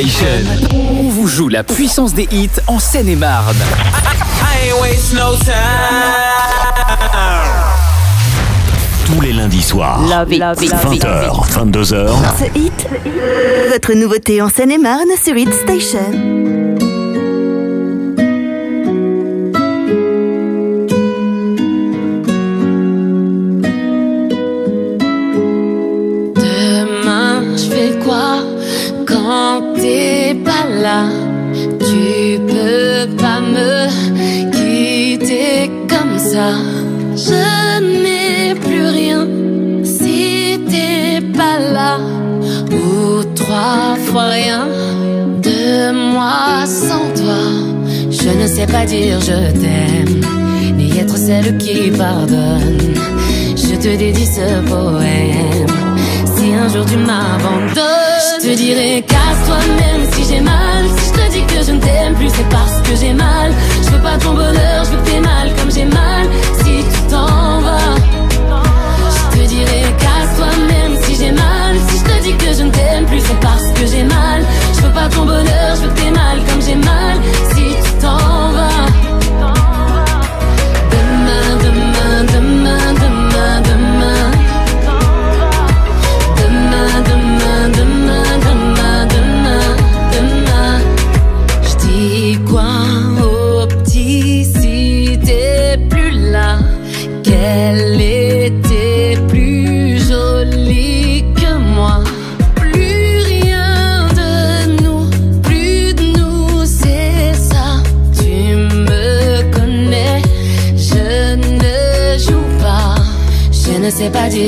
Station. On vous joue la puissance des hits en Seine-et-Marne. Tous les lundis soirs. Love it, love it, love it. 20h, 22h. Ce hit, votre nouveauté en Seine-et-Marne sur Hit Station. Sais pas dire je t'aime, ni être celle qui pardonne. Je te dédie ce poème. Si un jour tu m'abandonnes, je te dirai casse-toi même si j'ai mal. Si je te dis que je ne t'aime plus, c'est parce que j'ai mal. Je veux pas ton bonheur, je veux que t'aies mal comme j'ai mal. Si tu t'en vas, je te dirai casse-toi même si j'ai mal. Si je te dis que je ne t'aime plus, c'est parce que j'ai mal. Je veux pas ton bonheur, je veux que t'aies mal comme j'ai mal.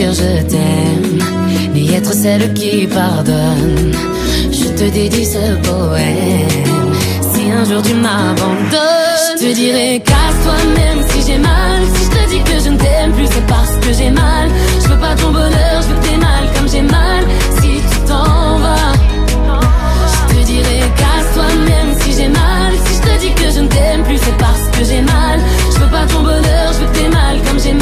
Je t'aime, ni être celle qui pardonne. Je te dédie ce poème. Si un jour tu m'abandonnes, je te dirai casse-toi même si j'ai mal. Si je te dis que je ne t'aime plus, c'est parce que j'ai mal. Je veux pas ton bonheur, je veux que t'aies mal comme j'ai mal. Si tu t'en vas, je te dirai casse-toi même si j'ai mal. Si je te dis que je ne t'aime plus, c'est parce que j'ai mal. Je veux pas ton bonheur, je veux que t'aies mal comme j'ai mal.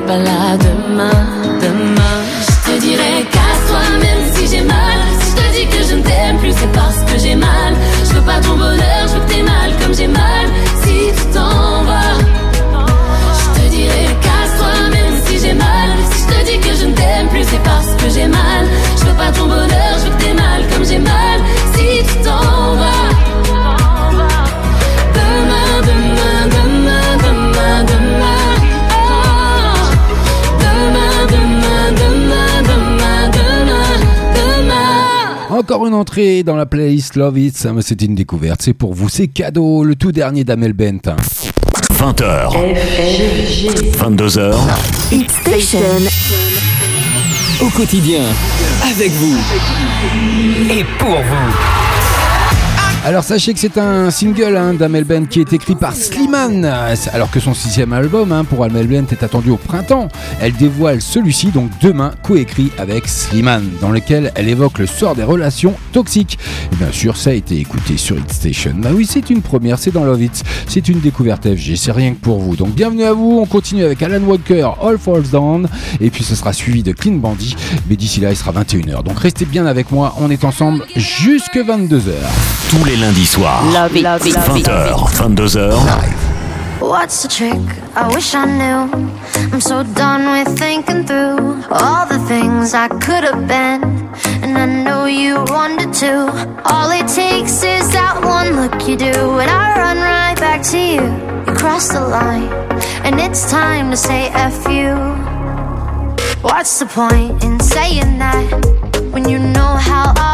Pas là demain, demain. Je te dirai casse-toi même si j'ai mal. Si je te dis que je ne t'aime plus, c'est parce que j'ai mal. Je veux pas ton bonheur, je veux que t'aies mal comme j'ai mal. Si tu t'en vas, je te dirai casse-toi même si j'ai mal. Si je te dis que je ne t'aime plus, c'est parce que j'ai mal. Je veux pas ton bonheur, je veux que t'aies mal comme j'ai mal. Encore une entrée dans la playlist Love It, ça, c'est une découverte, c'est pour vous, c'est cadeau, le tout dernier d'Amel Bent. 20h, 22h. Hit Station. Au quotidien, avec vous et pour vous. Alors sachez que c'est un single hein, d'Amel Bent qui est écrit par Slimane, alors que son sixième album hein, pour Amel Bent est attendu au printemps. Elle dévoile celui-ci donc demain, coécrit avec Slimane, dans lequel elle évoque le sort des relations toxiques. Et bien sûr, ça a été écouté sur Hit Station. Bah oui, c'est une première, c'est dans Love It, c'est une découverte FG, c'est rien que pour vous. Donc bienvenue à vous, on continue avec Alan Walker, All Falls Down, et puis ce sera suivi de Clean Bandit, mais d'ici là il sera 21h. Donc restez bien avec moi, on est ensemble jusque 22h. Tous les lundis soirs. Love it, love it, love it. 20h, 22h. What's the trick? I wish I knew. I'm so done with thinking through all the things I could have been. And I know you wanted to. All it takes is that one look you do, and I run right back to you. You cross the line, and it's time to say F you. What's the point in saying that when you know how I'll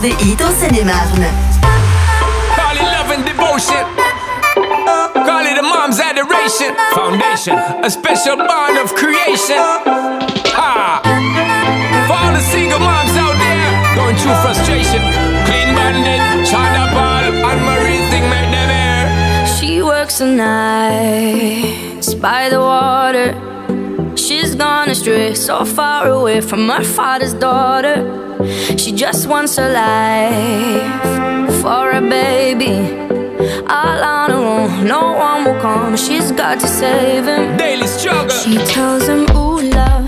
des hits au Seine-et-Marne. Call it love and devotion. Call it a mom's adoration. Foundation, a special bond of creation. Ha! For all the single moms out there going through frustration. Clean bandit, China Paul, Anne Marie thing made them air. She works the nights by the water. She's gone astray, so far away from her father's daughter just once a life for a baby. All on her own, no one will come. She's got to save him. Daily struggle. She tells him, Ooh, love.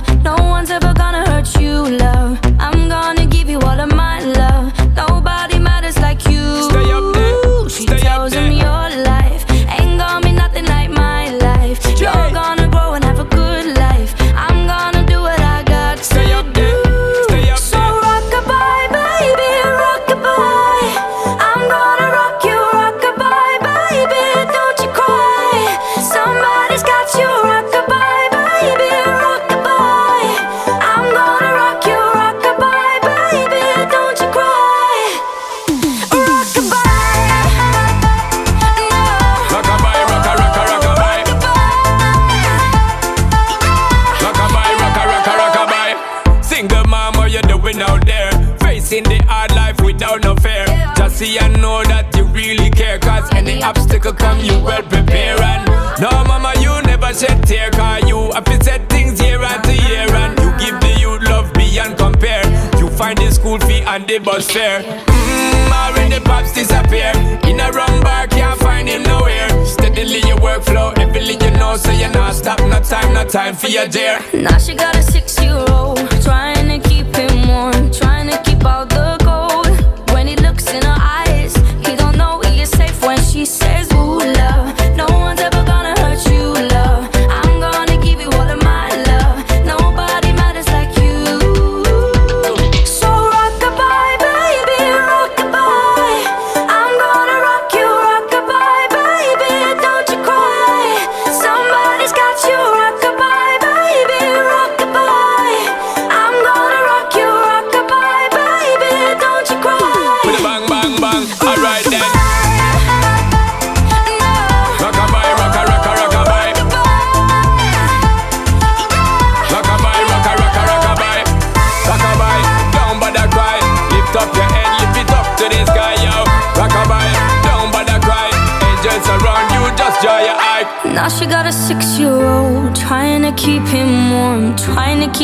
the bus fare. Mmm, already pops disappear. In a wrong bar, can't find him nowhere. Steadily your workflow, everything you know, so you're not stop. No time, no time for your dear. Now she got a six-year-old.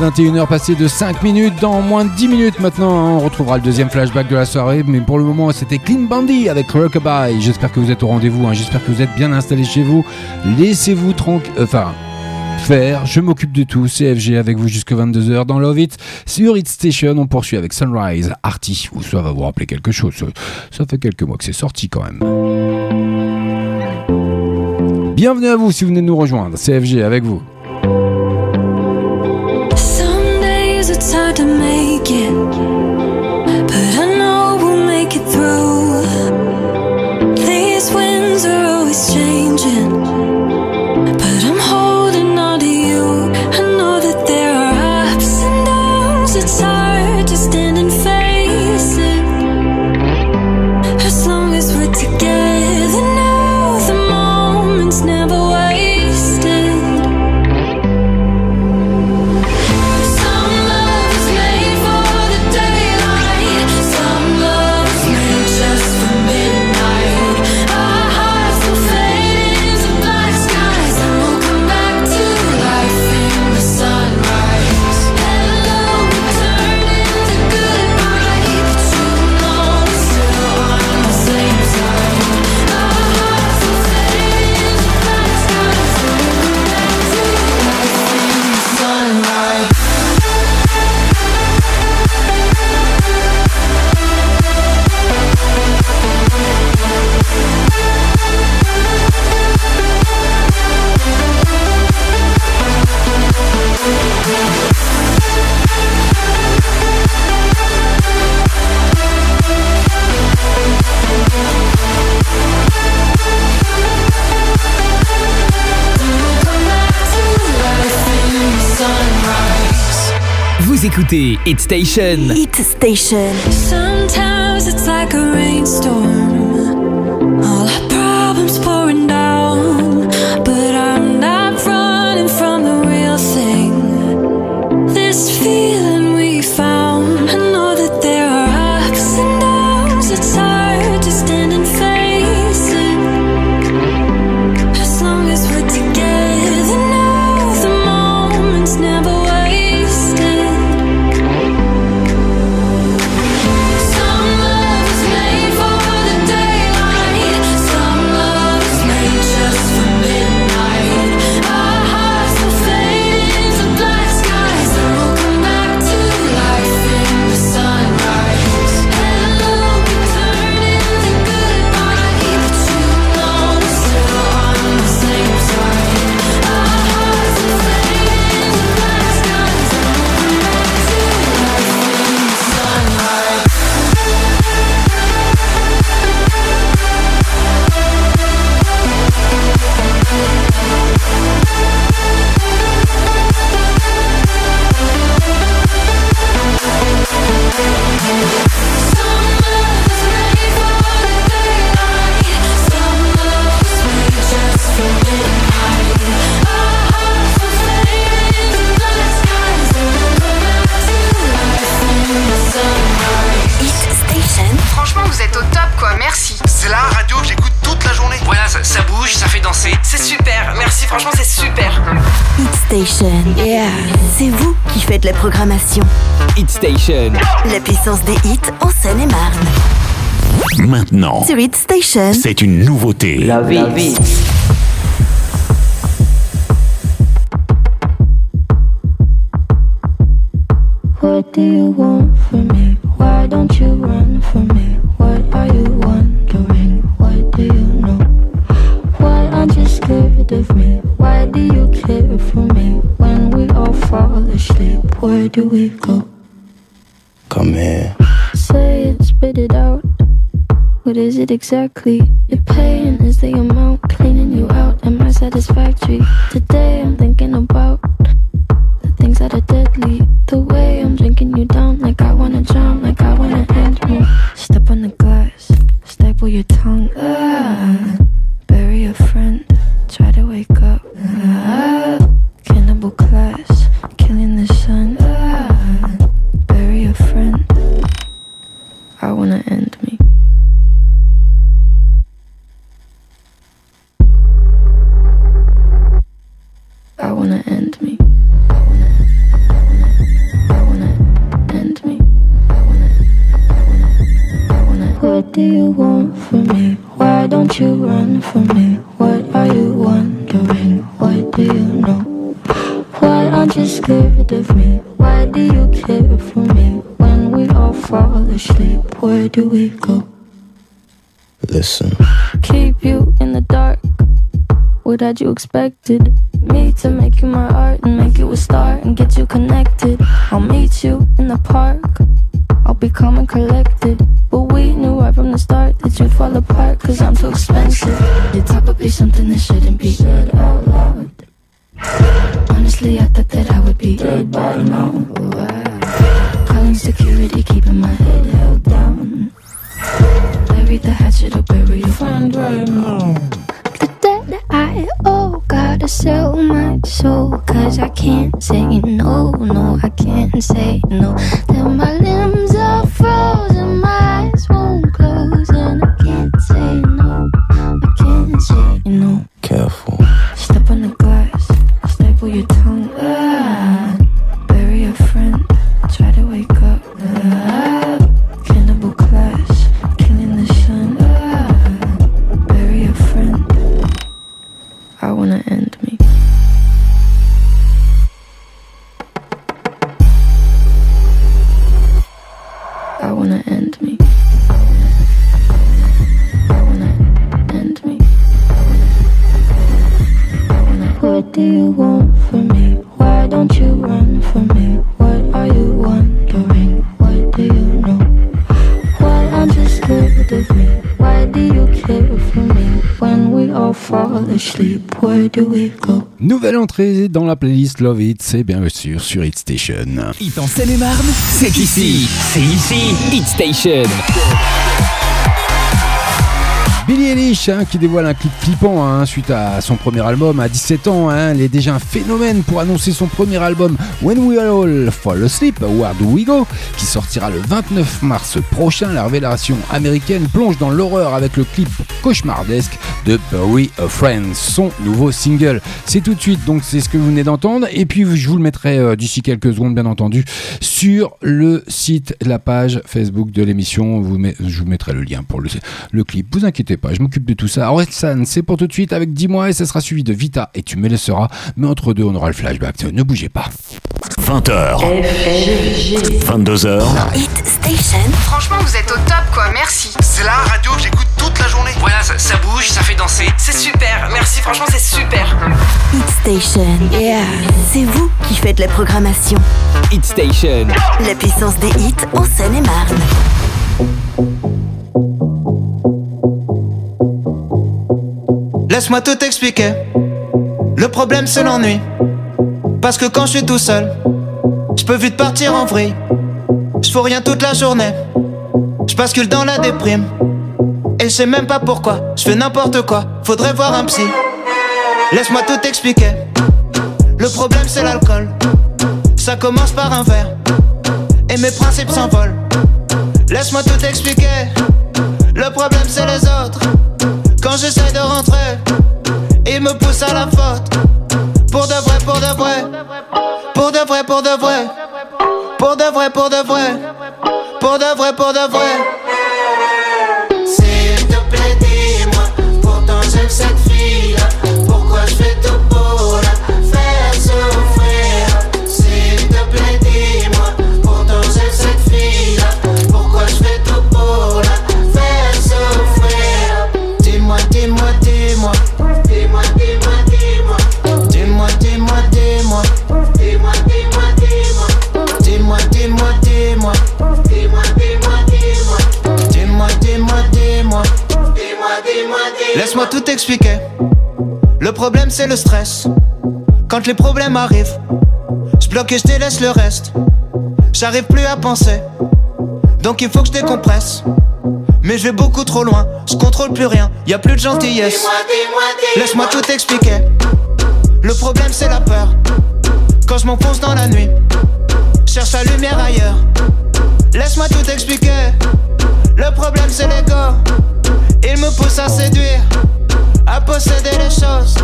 21h passées de 5 minutes. Dans moins de 10 minutes maintenant, on retrouvera le deuxième flashback de la soirée. Mais pour le moment, c'était Clean Bandy avec Rockabye. J'espère que vous êtes au rendez-vous. Hein. J'espère que vous êtes bien installés chez vous. Laissez-vous tranquille. Enfin. Faire, je m'occupe de tout, CFG avec vous jusque 22h dans Love It. Sur It Station, on poursuit avec Sunrise, Arty, ou ça va vous rappeler quelque chose, ça fait quelques mois que c'est sorti quand même. Bienvenue à vous si vous venez de nous rejoindre, CFG avec vous. changing. écoutez Hit Station. Hit Station. Sometimes it's like a rainstorm. programmation. Hit Station. La puissance des hits en Seine-et-Marne. Maintenant, sur HitStation, c'est une nouveauté. La. La. exactly. Keep you in the dark. What had you expected? Me to make you my art and make you a star and get you connected. I'll meet you in the park. I'll be calm and collected. But we knew right from the start that you'd fall apart cause I'm too expensive. You're probably something that shouldn't be said out loud. Honestly, I thought that I would be dead by now. Calling security, keeping my head. Bury the hatchet or bury your friend right now. The debt I owe, gotta sell my soul. Cause I can't say no, no, I can't say no. Then my limbs Nouvelle entrée dans la playlist Love It, c'est bien sûr sur Hit Station. Hit en Seine-et-Marne, c'est ici. C'est ici. Hit Station. Billie Eilish hein, qui dévoile un clip flippant hein, suite à son premier album à 17 ans. hein. elle est déjà un phénomène pour annoncer son premier album When We All Fall Asleep, Where Do We Go, qui sortira le 29 mars prochain. La révélation américaine plonge dans l'horreur avec le clip cauchemardesque de Bury a Friend, son nouveau single. C'est tout de suite, donc c'est ce que vous venez d'entendre. Et puis je vous le mettrai euh, d'ici quelques secondes, bien entendu, sur le site, la page Facebook de l'émission. Je vous mettrai le lien pour le, le clip. Vous inquiétez pas, je m'occupe de tout ça. Orelsan, c'est pour tout de suite avec 10 mois et ça sera suivi de Vita et tu me laisseras. Mais entre deux, on aura le flashback. Ne bougez pas. 20h. 22h. Hit Station. Franchement, vous êtes au top quoi, merci. C'est la radio que j'écoute toute la journée. Voilà, ça, ça bouge, ça fait danser. C'est super, merci, franchement, c'est super. Hit Station. Yeah. C'est vous qui faites la programmation. Hit Station. La puissance des hits en Seine-et-Marne. Laisse-moi tout expliquer. Le problème c'est l'ennui. Parce que quand je suis tout seul, je peux vite partir en vrille. Je fais rien toute la journée. Je bascule dans la déprime. Et je même pas pourquoi. Je fais n'importe quoi. Faudrait voir un psy. Laisse-moi tout expliquer. Le problème c'est l'alcool. Ça commence par un verre. Et mes principes s'envolent. Laisse-moi tout expliquer. Le problème c'est les autres. Quand j'essaie de rentrer, ils me poussent à la faute. Pour de vrai, pour de vrai. Pour de vrai, pour de vrai. Pour de vrai, pour de vrai. Pour de vrai, pour de vrai. Problème, c'est le stress. Quand les problèmes arrivent, je bloque et je délaisse le reste. J'arrive plus à penser. Donc il faut que je décompresse. Mais je vais beaucoup trop loin, je contrôle plus rien, y a plus de gentillesse. Laisse-moi tout expliquer. Le problème c'est la peur. Quand je m'enfonce dans la nuit, cherche la lumière ailleurs. Laisse-moi tout expliquer. Le problème c'est l'ego. Il me pousse à séduire, à posséder les choses.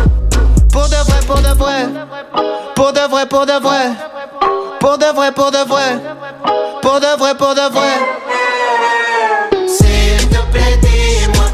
Pour de vrai, pour de vrai. Pour de vrai, pour de vrai. Pour de vrai, pour de vrai. Pour de vrai, pour de vrai. S'il te plaît, dis-moi.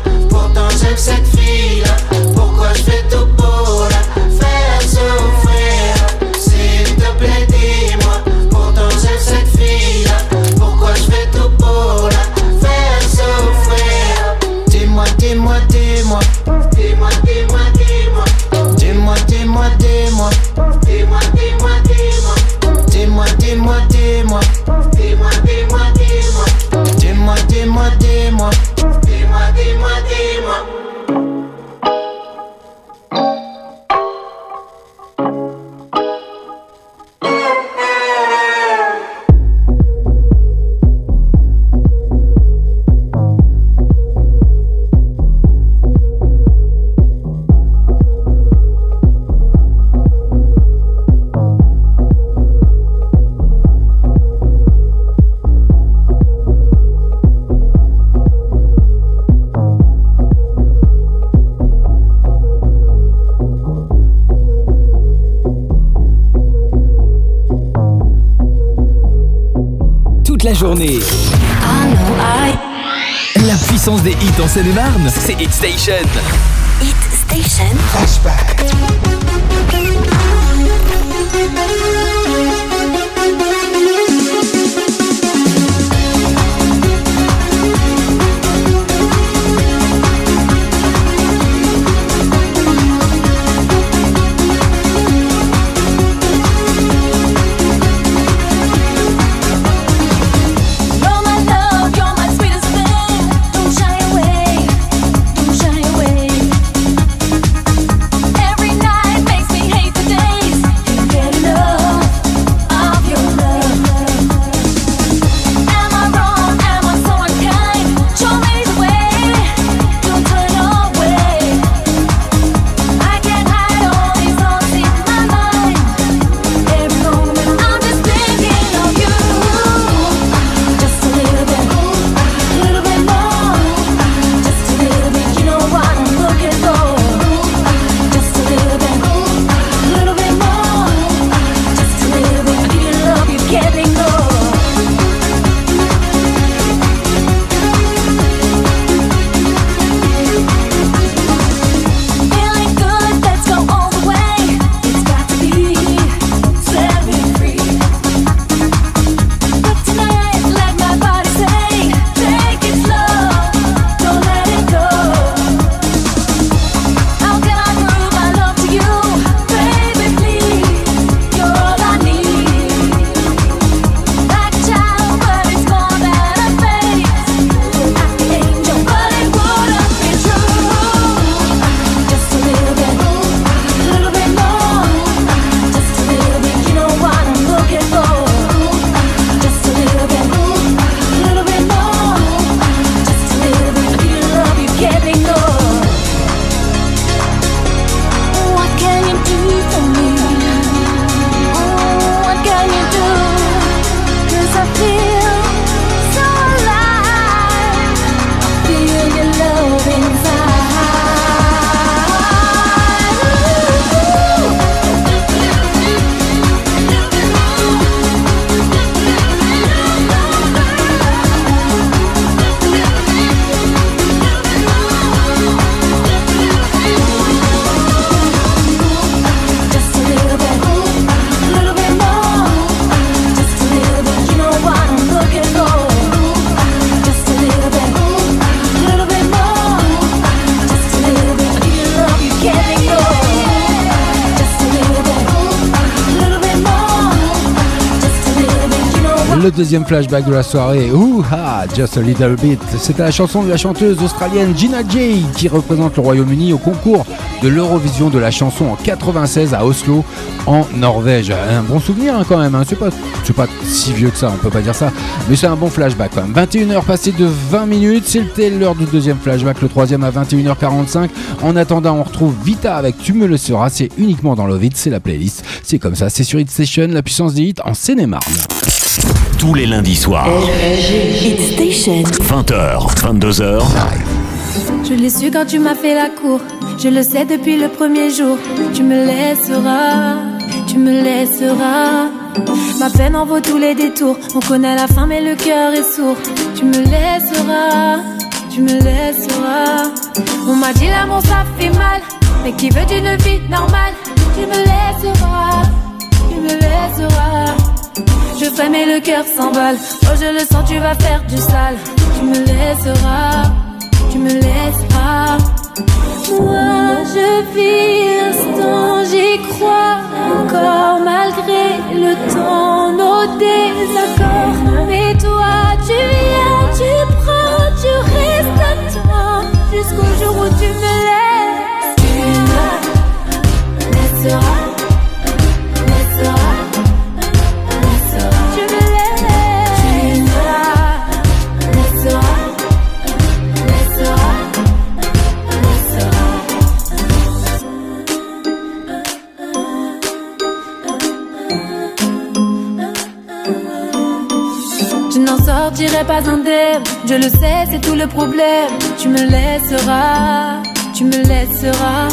La journée. La puissance des hits en Seine-et-Marne, c'est Hit Station. Hit Station. You're deuxième flashback de la soirée, ouh ah, just a little bit. C'était la chanson de la chanteuse australienne Gina Jay qui représente le Royaume-Uni au concours de l'Eurovision de la chanson en 96 à Oslo, en Norvège. Un bon souvenir hein, quand même, hein. c'est pas, pas si vieux que ça, on peut pas dire ça, mais c'est un bon flashback quand même. 21h passées de 20 minutes, c'était l'heure du deuxième flashback, le troisième à 21h45. En attendant, on retrouve Vita avec Tu me le seras, c'est uniquement dans Love It, c'est la playlist. C'est comme ça, c'est sur Hit Station, la puissance des hits en Seine-et-Marne. Tous les lundis soirs. Hit Station. 20h, 22h. Je l'ai su quand tu m'as fait la cour. Je le sais depuis le premier jour. Tu me laisseras, tu me laisseras. Ma peine en vaut tous les détours. On connaît la fin, mais le cœur est sourd. Tu me laisseras, tu me laisseras. On m'a dit l'amour ça fait mal. Mais qui veut d'une vie normale? Tu me laisseras, tu me laisseras. Je fais mais le cœur s'emballe. Oh, je le sens, tu vas faire du sale. Tu me laisseras, tu me laisseras. Moi, je vis l'instant, j'y crois encore malgré le temps, nos désaccords. Mais toi, tu viens, tu prends, tu restes à toi jusqu'au jour où tu me laisses. Tu me laisseras. sortirai pas indemne. Je le sais, c'est tout le problème. Tu me laisseras, tu me laisseras.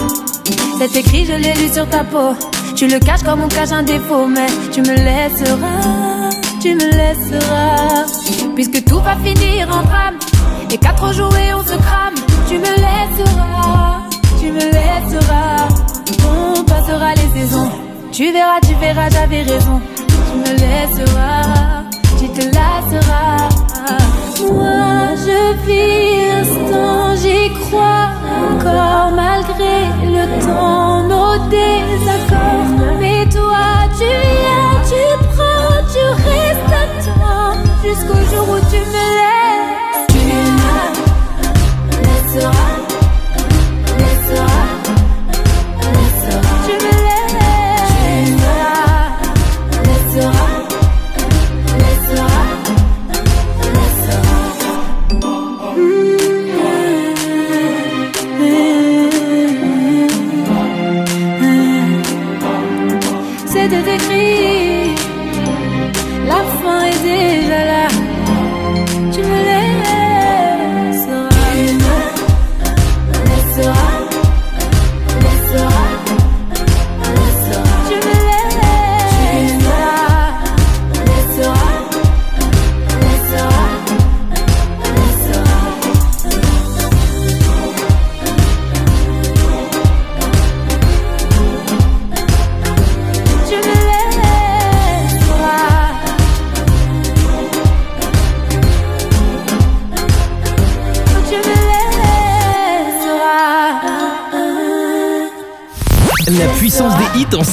Cet écrit, je l'ai lu sur ta peau. Tu le caches comme on cache un défaut, mais tu me laisseras, tu me laisseras. Puisque tout va finir en drame, et qu'à trop jouer, on se crame. Tu me laisseras, tu me laisseras. On passera les saisons. Tu verras, tu verras, j'avais raison. Tu me laisseras, tu te lasseras. Moi, je vis l'instant, j'y crois encore malgré le temps, nos désaccords.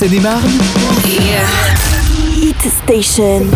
Seine-et-Marne yeah. Station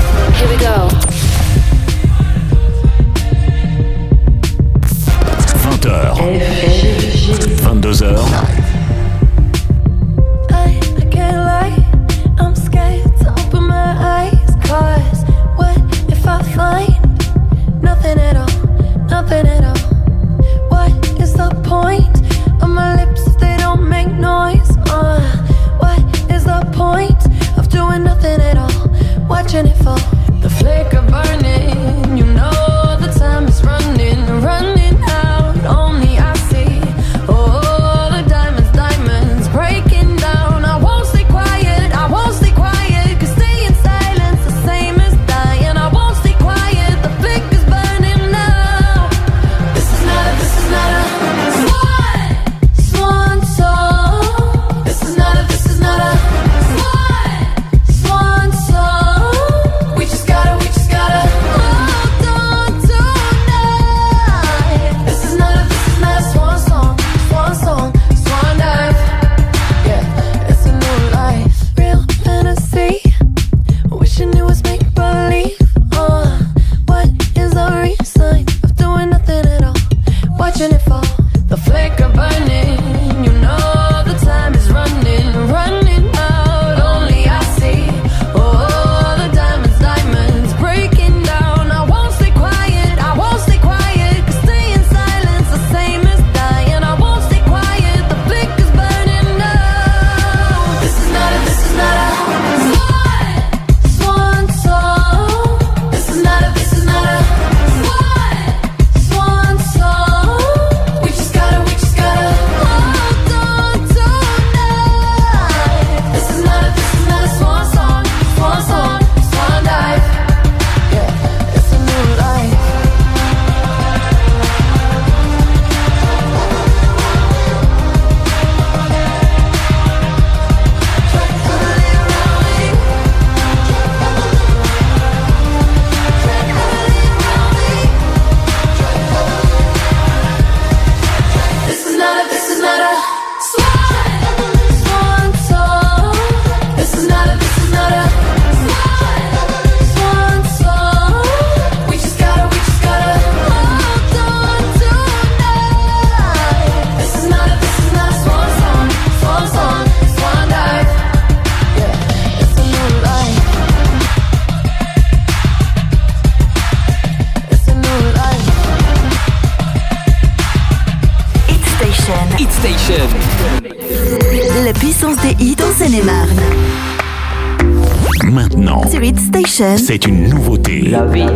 Station. C'est une nouveauté. La vie.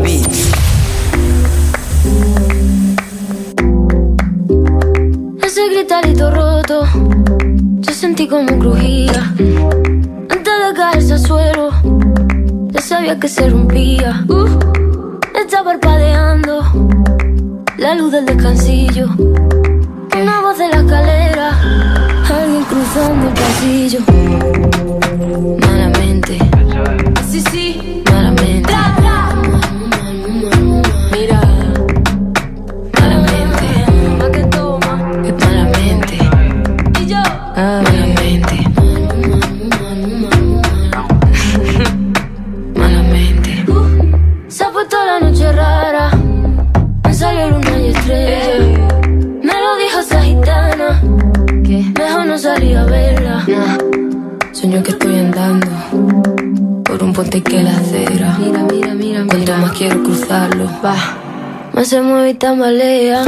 Ese gritarito roto, yo sentí como crujía. Antes de caerse al suelo, ya sabía que se rompía. Uh, está parpadeando la luz del descansillo. Una voz de la escalera, alguien cruzando el pasillo. Cruzarlo, va. Más se mueve y tambalea.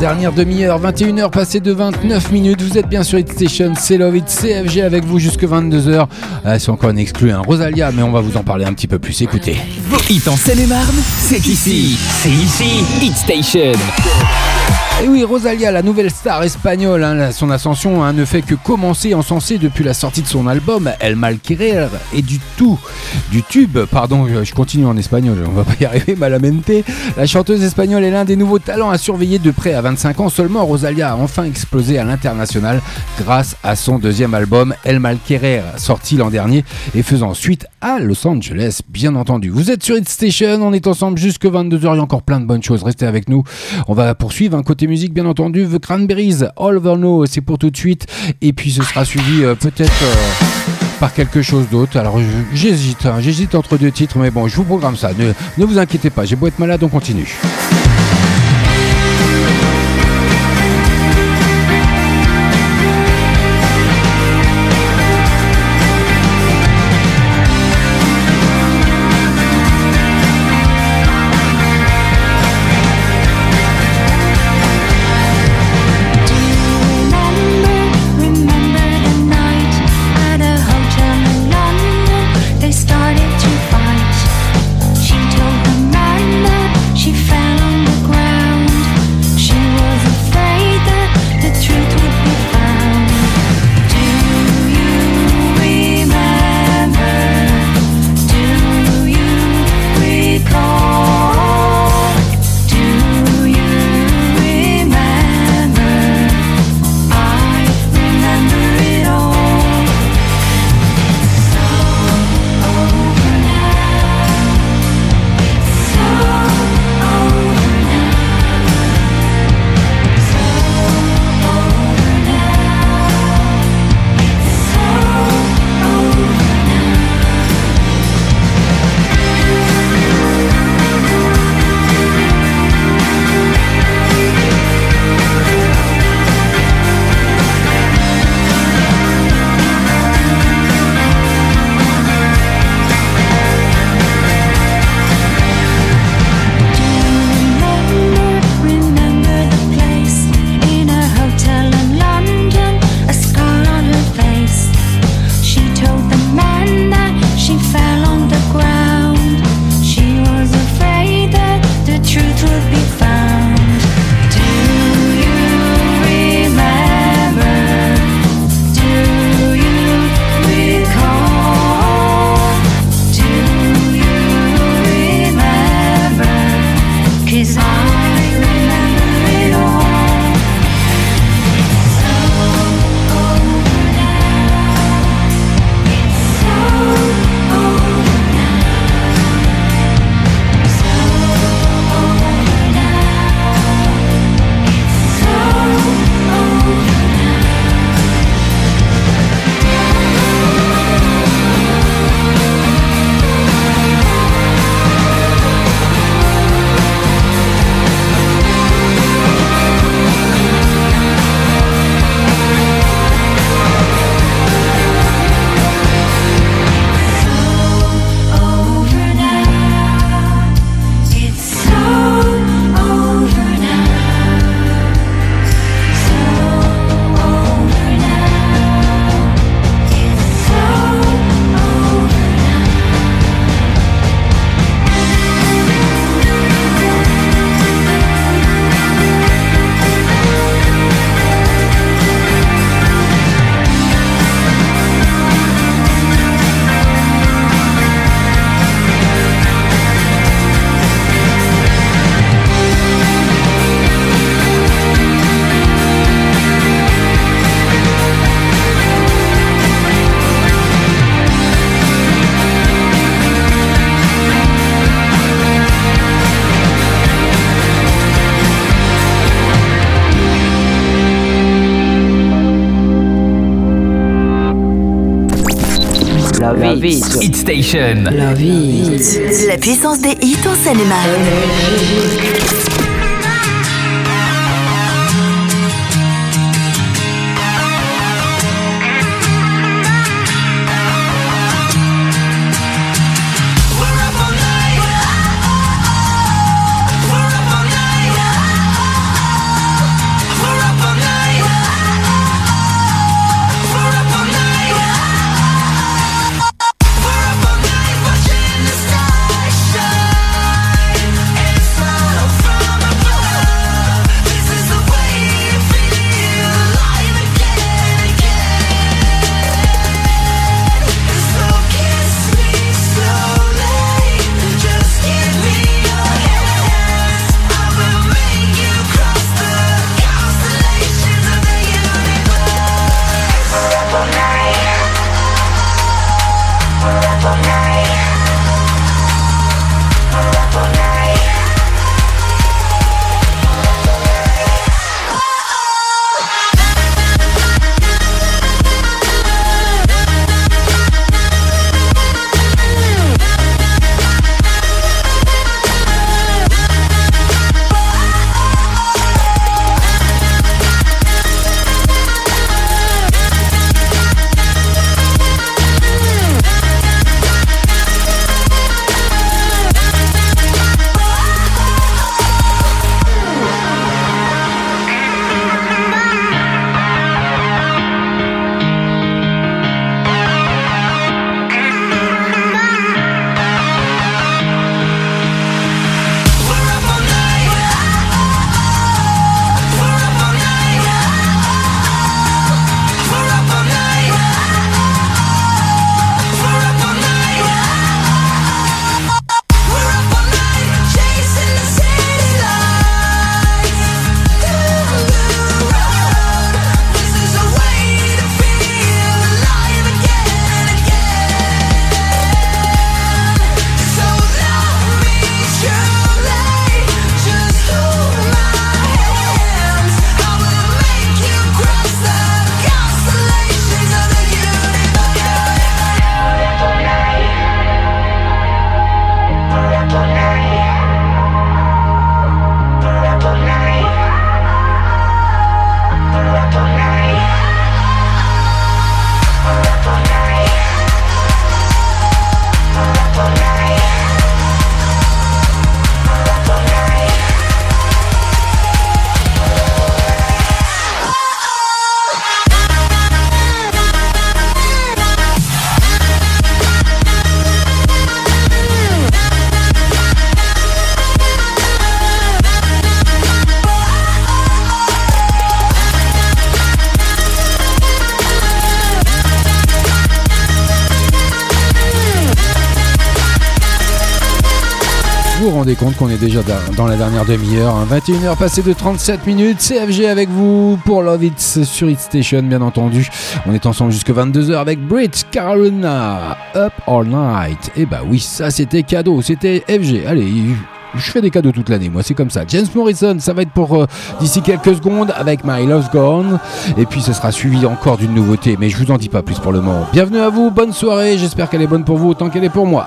Dernière demi-heure, 21h passées de 29 minutes. Vous êtes bien sur Hit Station, c'est Love It CFG avec vous jusque 22h. Euh, c'est encore un exclu, un Rosalia, mais on va vous en parler un petit peu plus. Écoutez. Vos hits en Seine-et-Marne, c'est ici. C'est ici. Hit Station. Et oui, Rosalia, la nouvelle star espagnole, hein, son ascension hein, ne fait que commencer encensée depuis la sortie de son album El Malquerer et du tout, du tube, pardon, je continue en espagnol, on va pas y arriver, malamente. La chanteuse espagnole est l'un des nouveaux talents à surveiller de près. À 25 ans seulement, Rosalia a enfin explosé à l'international grâce à son deuxième album El Malquerer, sorti l'an dernier et faisant suite à Los Angeles, bien entendu. Vous êtes sur Hit Station, on est ensemble jusque 22h, il y a encore plein de bonnes choses, restez avec nous. On va poursuivre un côté musique, bien entendu, The Cranberries, All Over Now, c'est pour tout de suite, et puis ce sera suivi euh, peut-être... euh, par quelque chose d'autre. Alors j'hésite, hein, j'hésite entre deux titres, mais bon, je vous programme ça. Ne vous inquiétez pas, j'ai beau être malade, on continue. Love It. Hit Station. Love It. La puissance des hits en Seine-et-Marne. Compte qu'on est déjà da- dans la dernière demi-heure. hein. 21h passées de 37 minutes. CFG avec vous pour Love It sur It Station, bien entendu. On est ensemble jusque 22h avec Brit Carolina. Up All Night. Et bah oui, ça c'était cadeau. C'était FG. Allez, je fais des cadeaux toute l'année, moi, c'est comme ça. James Morrison, ça va être pour euh, d'ici quelques secondes avec My Love's Gone. Et puis, ce sera suivi encore d'une nouveauté, mais je vous en dis pas plus pour le moment. Bienvenue à vous, bonne soirée. J'espère qu'elle est bonne pour vous autant qu'elle est pour moi.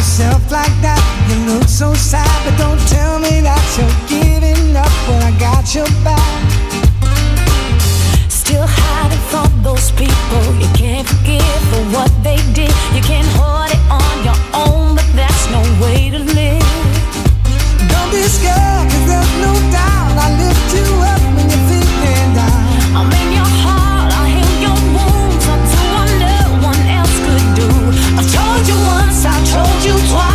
Yourself like that. You look so sad, but don't tell me that you're giving up when I got your back. Still hiding from those people you can't forgive for what they did. You can't hold it on your own, but that's no way to live. Don't be scared, cause there's no doubt I lift you up told you twice.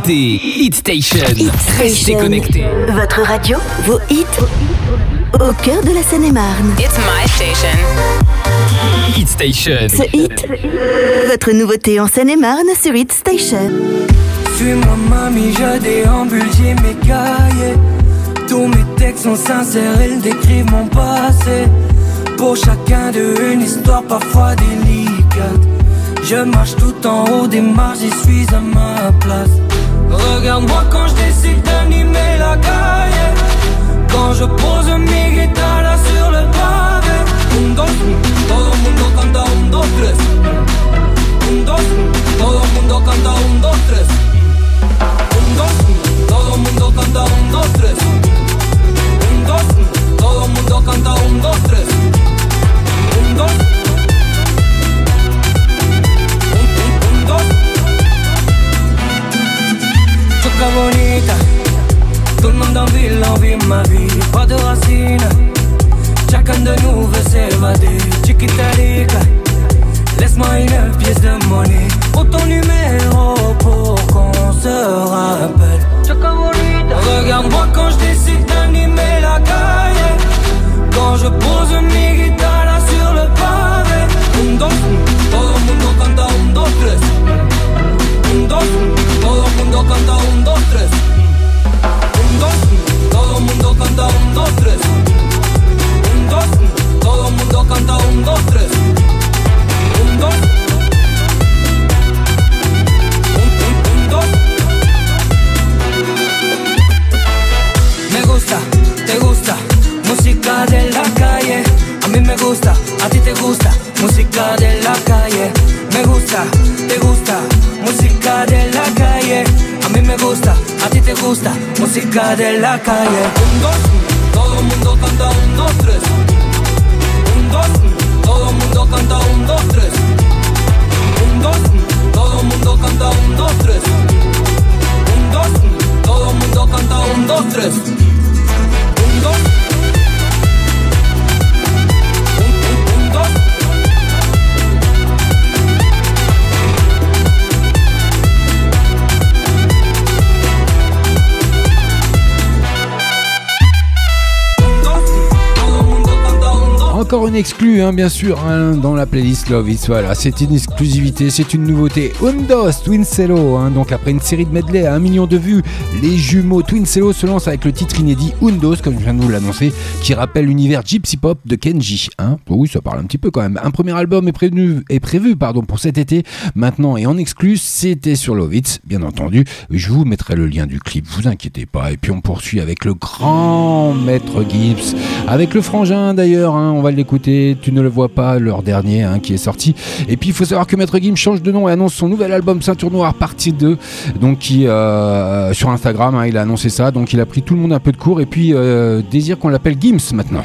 Écoutez Hit Station. Hit Restez connectés. Votre radio, vos hits, au cœur de la Seine-et-Marne. It's my station. Hit Station. Ce hit, votre nouveauté en Seine-et-Marne sur Hit Station. Suis-moi mamie, je déambule, j'ai mes cahiers Tous mes textes sont sincères, ils décrivent mon passé Pour chacun d'eux une histoire parfois délicate Je marche tout en haut des marches, j'y suis à ma place Regarde-moi quand je décide d'animer la caille Quand je pose mes guitares sur le pavé Un, dos, todo mundo canta un, dos, tres Un, dos, todo mundo canta un, dos, tres Un, dos, todo mundo canta un, dos, tres Un, dos, todo mundo canta un, dos, tres Un, dos Tout le monde en ville envie ma vie. Pas de racines. Chacun de nous veut s'évader. Laisse-moi une pièce de monnaie. Ou ton numéro pour qu'on se rappelle. Regarde-moi quand je décide d'animer la caille Quand je pose mes guitares sur le pavé. Un, dos, todo mundo canta un, dos, tres Un, todo mundo canta un, dos, tres. Un, dos, todo mundo canta un, dos, tres. Un, dos, todo mundo canta un, dos, tres. Un, dos. Un, un, un, dos. Me gusta, te gusta, música de la calle. A mí me gusta, a ti te gusta, música de la calle. Me gusta, te gusta, música de la calle. A mí me gusta, a ti te gusta, música de la calle. Un, dos, todo el mundo canta un, dos, tres. Un, dos, todo el mundo canta un, dos, tres. Un, dos, todo el mundo canta un, dos, tres. Un, dos, todo el mundo canta un, dos, tres. Un, dos. Encore une exclue, hein, bien sûr, hein, dans la playlist Love It. Voilà, c'est une exclusivité, c'est une nouveauté. Undos, Twincello, hein, donc après une série de medley à un million de vues, les jumeaux Twincello se lancent avec le titre inédit Undos, comme je viens de vous l'annoncer, qui rappelle l'univers gypsy pop de Kenji. Hein. Oui, ça parle un petit peu quand même. Un premier album est prévu, pardon, pour cet été. Maintenant, et en exclu, c'était sur Love It, bien entendu. Je vous mettrai le lien du clip, vous inquiétez pas. Et puis on poursuit avec le grand maître Gibbs, avec le frangin d'ailleurs, on va l'écouter, tu ne le vois pas, leur dernier hein, qui est sorti. Et puis il faut savoir que maître Gibbs change de nom et annonce son nouvel album Ceinture Noire partie 2, donc qui euh, sur Instagram, hein, il a annoncé ça, donc il a pris tout le monde un peu de court et puis euh, désire qu'on l'appelle Gims maintenant.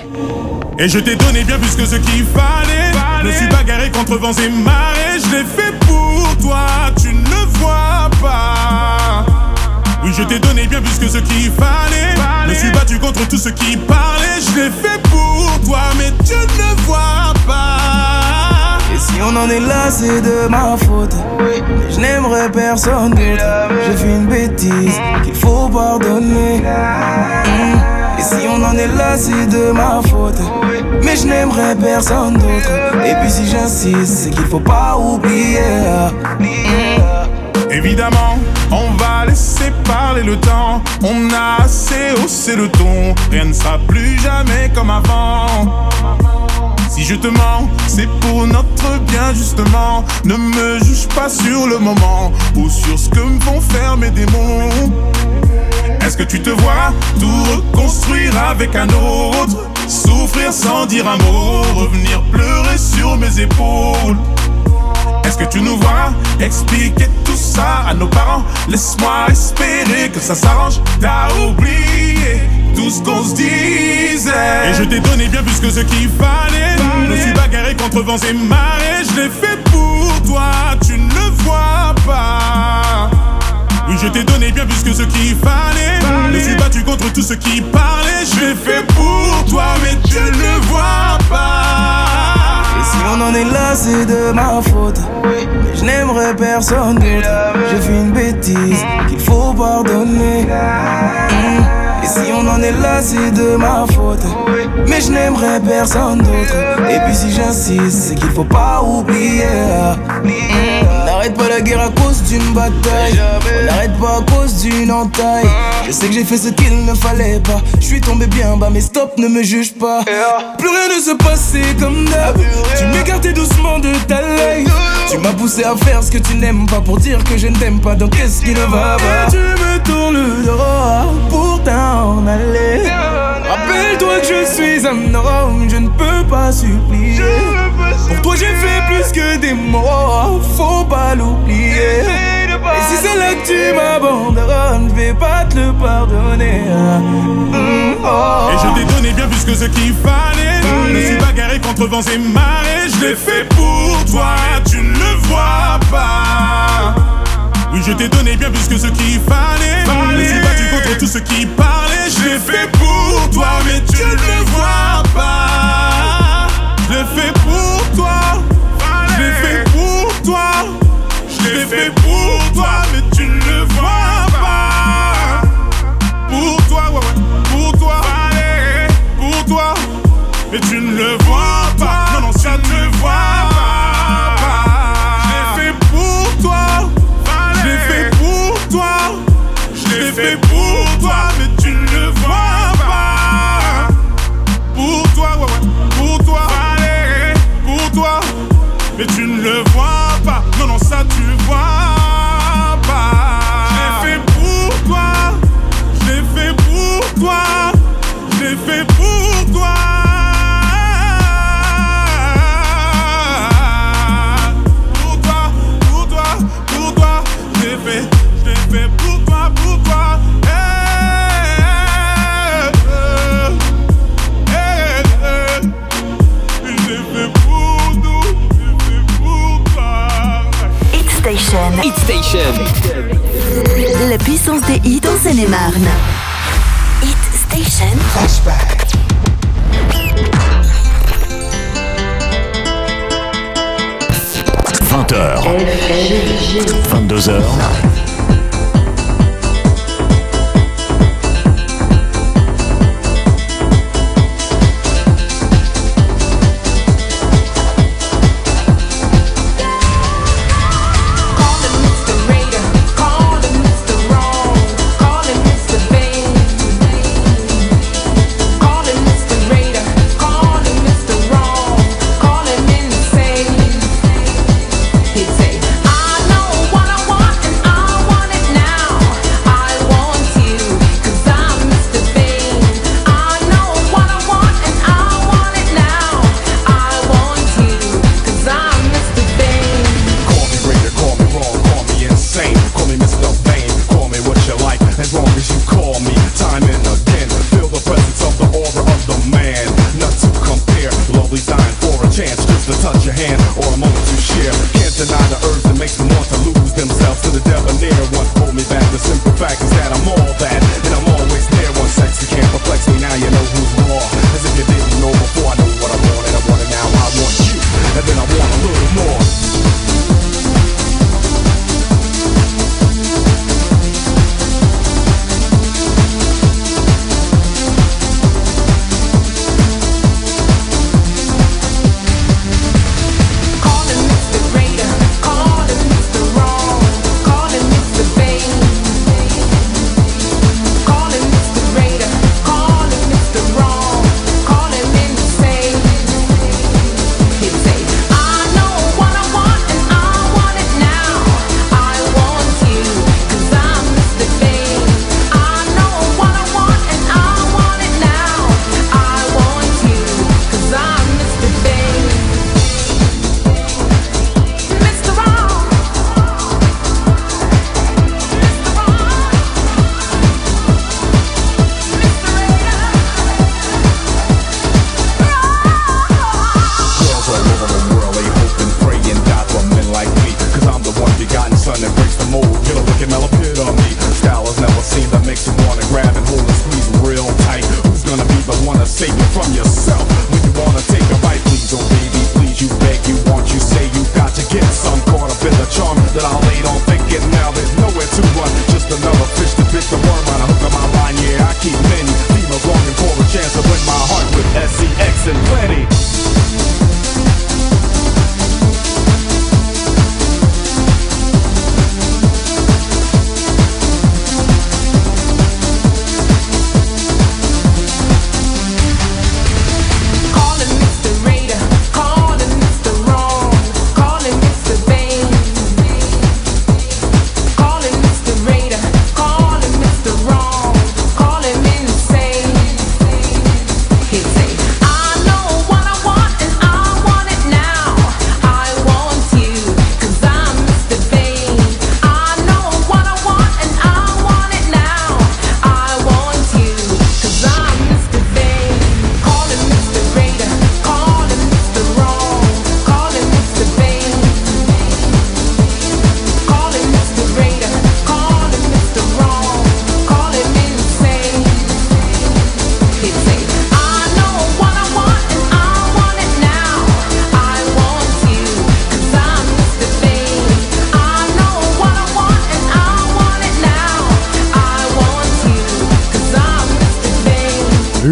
Et je t'ai donné bien plus que ce qu'il fallait. Je suis contre vents et marées. Je l'ai fait pour toi, tu ne le vois pas. Oui, je t'ai donné bien plus que ce qu'il fallait. Je me suis battu contre tout ce qui parlait. Je l'ai fait pour toi, mais tu ne le vois pas. Et si on en est là, c'est de ma faute. Mais je n'aimerais personne d'autre. J'ai fait une bêtise qu'il faut pardonner. Mm. Et si on en est là, c'est de ma faute. Mais je n'aimerais personne d'autre. Et puis si j'insiste, c'est qu'il faut pas oublier. Évidemment, parler le temps. On a assez haussé le ton. Rien ne sera plus jamais comme avant. Si je te mens, c'est pour notre bien justement. Ne me juge pas sur le moment ou sur ce que me vont faire mes démons. Est-ce que tu te vois tout reconstruire avec un autre? Souffrir sans dire un mot, revenir pleurer sur mes épaules. Est-ce que tu nous vois? Expliquer tout ça à nos parents Laisse-moi espérer que ça s'arrange. T'as oublié tout ce qu'on se disait. Et je t'ai donné bien plus que ce qu'il fallait. Je me suis bagarré contre vents et marées. Je l'ai fait pour toi, tu ne le vois pas. Oui, je t'ai donné bien plus que ce qu'il fallait. Je suis battu contre tout ce qui parlait. Je l'ai fait pour toi, mais tu ne le vois pas. On en est là, c'est de ma faute. Mais je n'aimerais personne d'autre. J'ai fait une bêtise qu'il faut pardonner. Mm. Et si on en est là, c'est de ma faute. Mais je n'aimerais personne d'autre. Et puis si j'insiste, c'est qu'il faut pas oublier. Mm. On n'arrête pas la guerre à cause d'une bataille. On n'arrête pas à cause d'une entaille. Je sais que j'ai fait ce qu'il ne fallait pas. Je suis tombé bien bas, mais stop, ne me juge pas. Plus rien ne se passait comme d'hab. Tu m'écartais doucement de ta life. Tu m'as poussé à faire ce que tu n'aimes pas pour dire que je ne t'aime pas. Donc qu'est-ce qui ne va pas? Tu me tournes le dos pour t'en aller. Rappelle-toi que je suis un homme, je ne peux pas supplier. Pour toi j'ai fait plus que des mots, faut pas l'oublier. Et si c'est là que tu m'abandonnes, je vais pas te le pardonner. Mm, oh. Et je t'ai donné bien plus que ce qu'il fallait. Je me suis bagarré contre vents et marées. Je l'ai fait pour toi, tu ne le vois pas. Oui, je t'ai donné bien plus que ce qu'il fallait. Je me suis battu contre tout ce qui parlait. Je l'ai fait pour toi, mais tu ne le vois pas. Je l'ai fait pour Je l'ai fait pour toi, mais Seine-et-Marne. Hit Station. Flashback. 20h. 22h.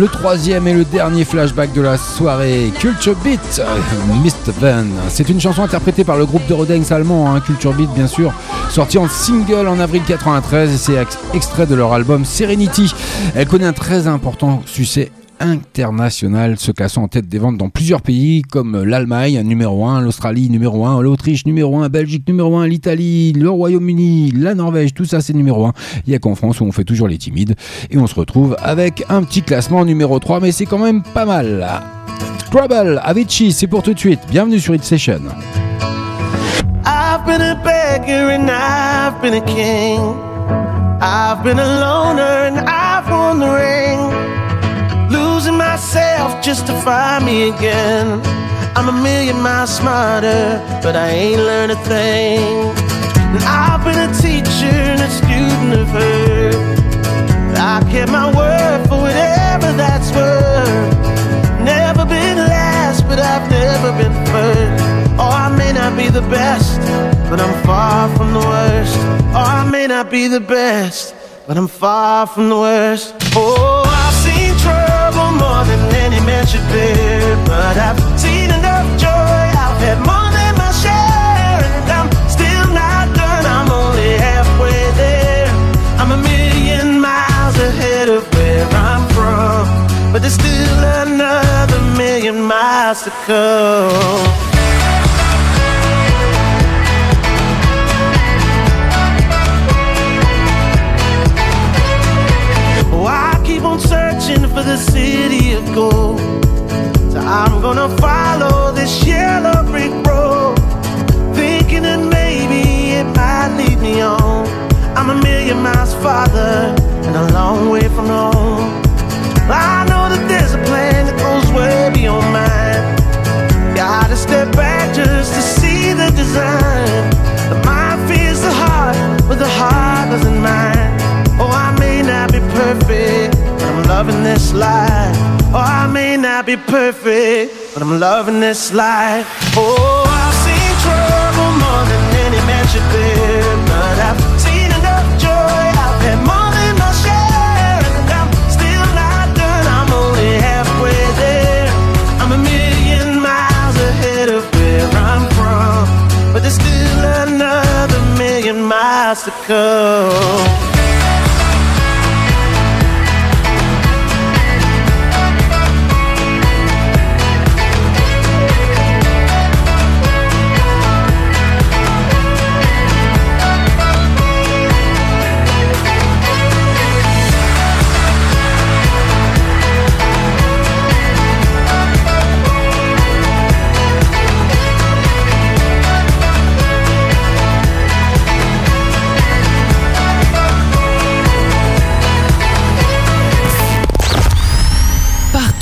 Le troisième et le dernier flashback de la soirée, Culture Beat, euh, Mr. Van. C'est une chanson interprétée par le groupe de Rodenx allemand, hein, Culture Beat bien sûr, sortie en single en avril 93 et c'est ex- extrait de leur album Serenity. Elle connaît un très important succès international, se classant en tête des ventes dans plusieurs pays comme l'Allemagne numéro 1, l'Australie numéro 1, l'Autriche numéro 1, Belgique numéro 1, l'Italie, le Royaume-Uni, la Norvège, tout ça c'est numéro 1. Il n'y a qu'en France où on fait toujours les timides et on se retrouve avec un petit classement numéro 3 mais c'est quand même pas mal. Trouble, Avicii, c'est pour tout de suite. Bienvenue sur Hit Session. I've been a beggar and I've been a king. I've been a loner and I've won the ring. Myself just to find me again. I'm a million miles smarter, but I ain't learned a thing. And I've been a teacher and a student of her. I kept my word for whatever that's worth. Never been last, but I've never been first. Or I may not be the best, but I'm far from the worst. Or I may not be the best, but I'm far from the worst. Oh, I've seen trouble more than any man should bear. But I've seen enough joy, I've had more than my share. And I'm still not done, I'm only halfway there. I'm a million miles ahead of where I'm from. But there's still another million miles to come. keep on searching for the city of gold. So I'm gonna follow this yellow brick road, thinking that maybe it might lead me on. I'm a million miles farther and a long way from home. I know that there's a plan that goes way beyond mine. Gotta step back just to see the design. My fears feeds the heart, but the heart doesn't mind. loving this life. Oh, I may not be perfect, but I'm loving this life. Oh, I've seen trouble more than any man should bear, but I've seen enough joy. I've had more than my share, and I'm still not done. I'm only halfway there. I'm a million miles ahead of where I'm from, but there's still another million miles to go.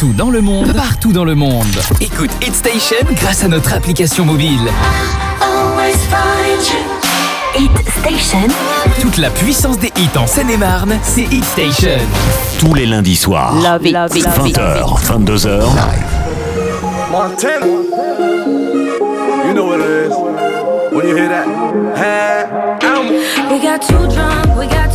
Partout dans le monde, partout dans le monde. Écoute Hit Station grâce à notre application mobile. Hit Station. Toute la puissance des hits en Seine-et-Marne, c'est Hit Station. Tous les lundis soirs. Love it, love it, love it. 20h, 22h. Montana. You know what it is. When you hear that, hey, I'm We got too drunk, we got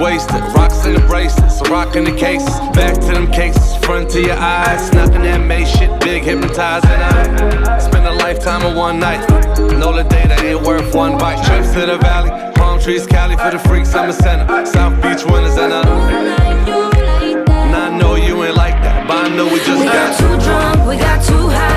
wasted, rocks in the bracelets, so rocking the cases. Back to them cases, front to your eyes. Nothing that made shit big, hypnotizing. I spend a lifetime of one night. Know the day that ain't worth one bite. Trips to the valley, palm trees, Cali for the freaks, I'm a center. South Beach winners and uh. And I know you ain't like that, but I know we just We got too drunk, we got too high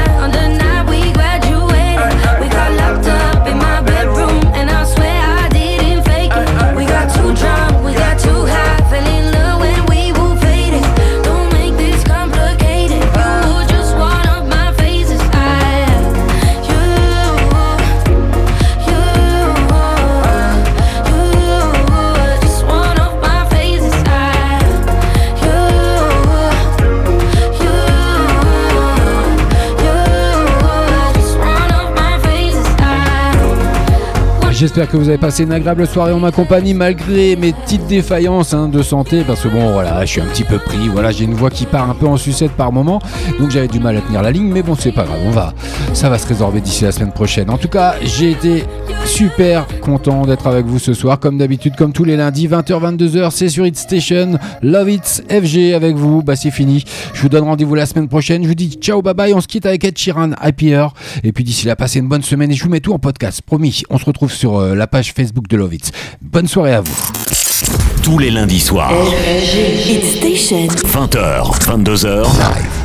J'espère que vous avez passé une agréable soirée en ma compagnie malgré mes petites défaillances hein, de santé parce que bon voilà je suis un petit peu pris voilà j'ai une voix qui part un peu en sucette par moment donc j'avais du mal à tenir la ligne mais bon c'est pas grave on va ça va se résorber d'ici la semaine prochaine. En tout cas j'ai été super content d'être avec vous ce soir. Comme d'habitude comme tous les lundis 20h 22h c'est sur It Station. Love It FG avec vous. Bah c'est fini. Je vous donne rendez-vous la semaine prochaine. Je vous dis ciao bye bye. On se quitte avec Ed Sheeran Happy Hour. Et puis d'ici là passez une bonne semaine et je vous mets tout en podcast. Promis. On se retrouve sur euh, la page Facebook de Love It bonne soirée à vous. Tous les lundis soirs. Hit Station. 20h, 22h. Live.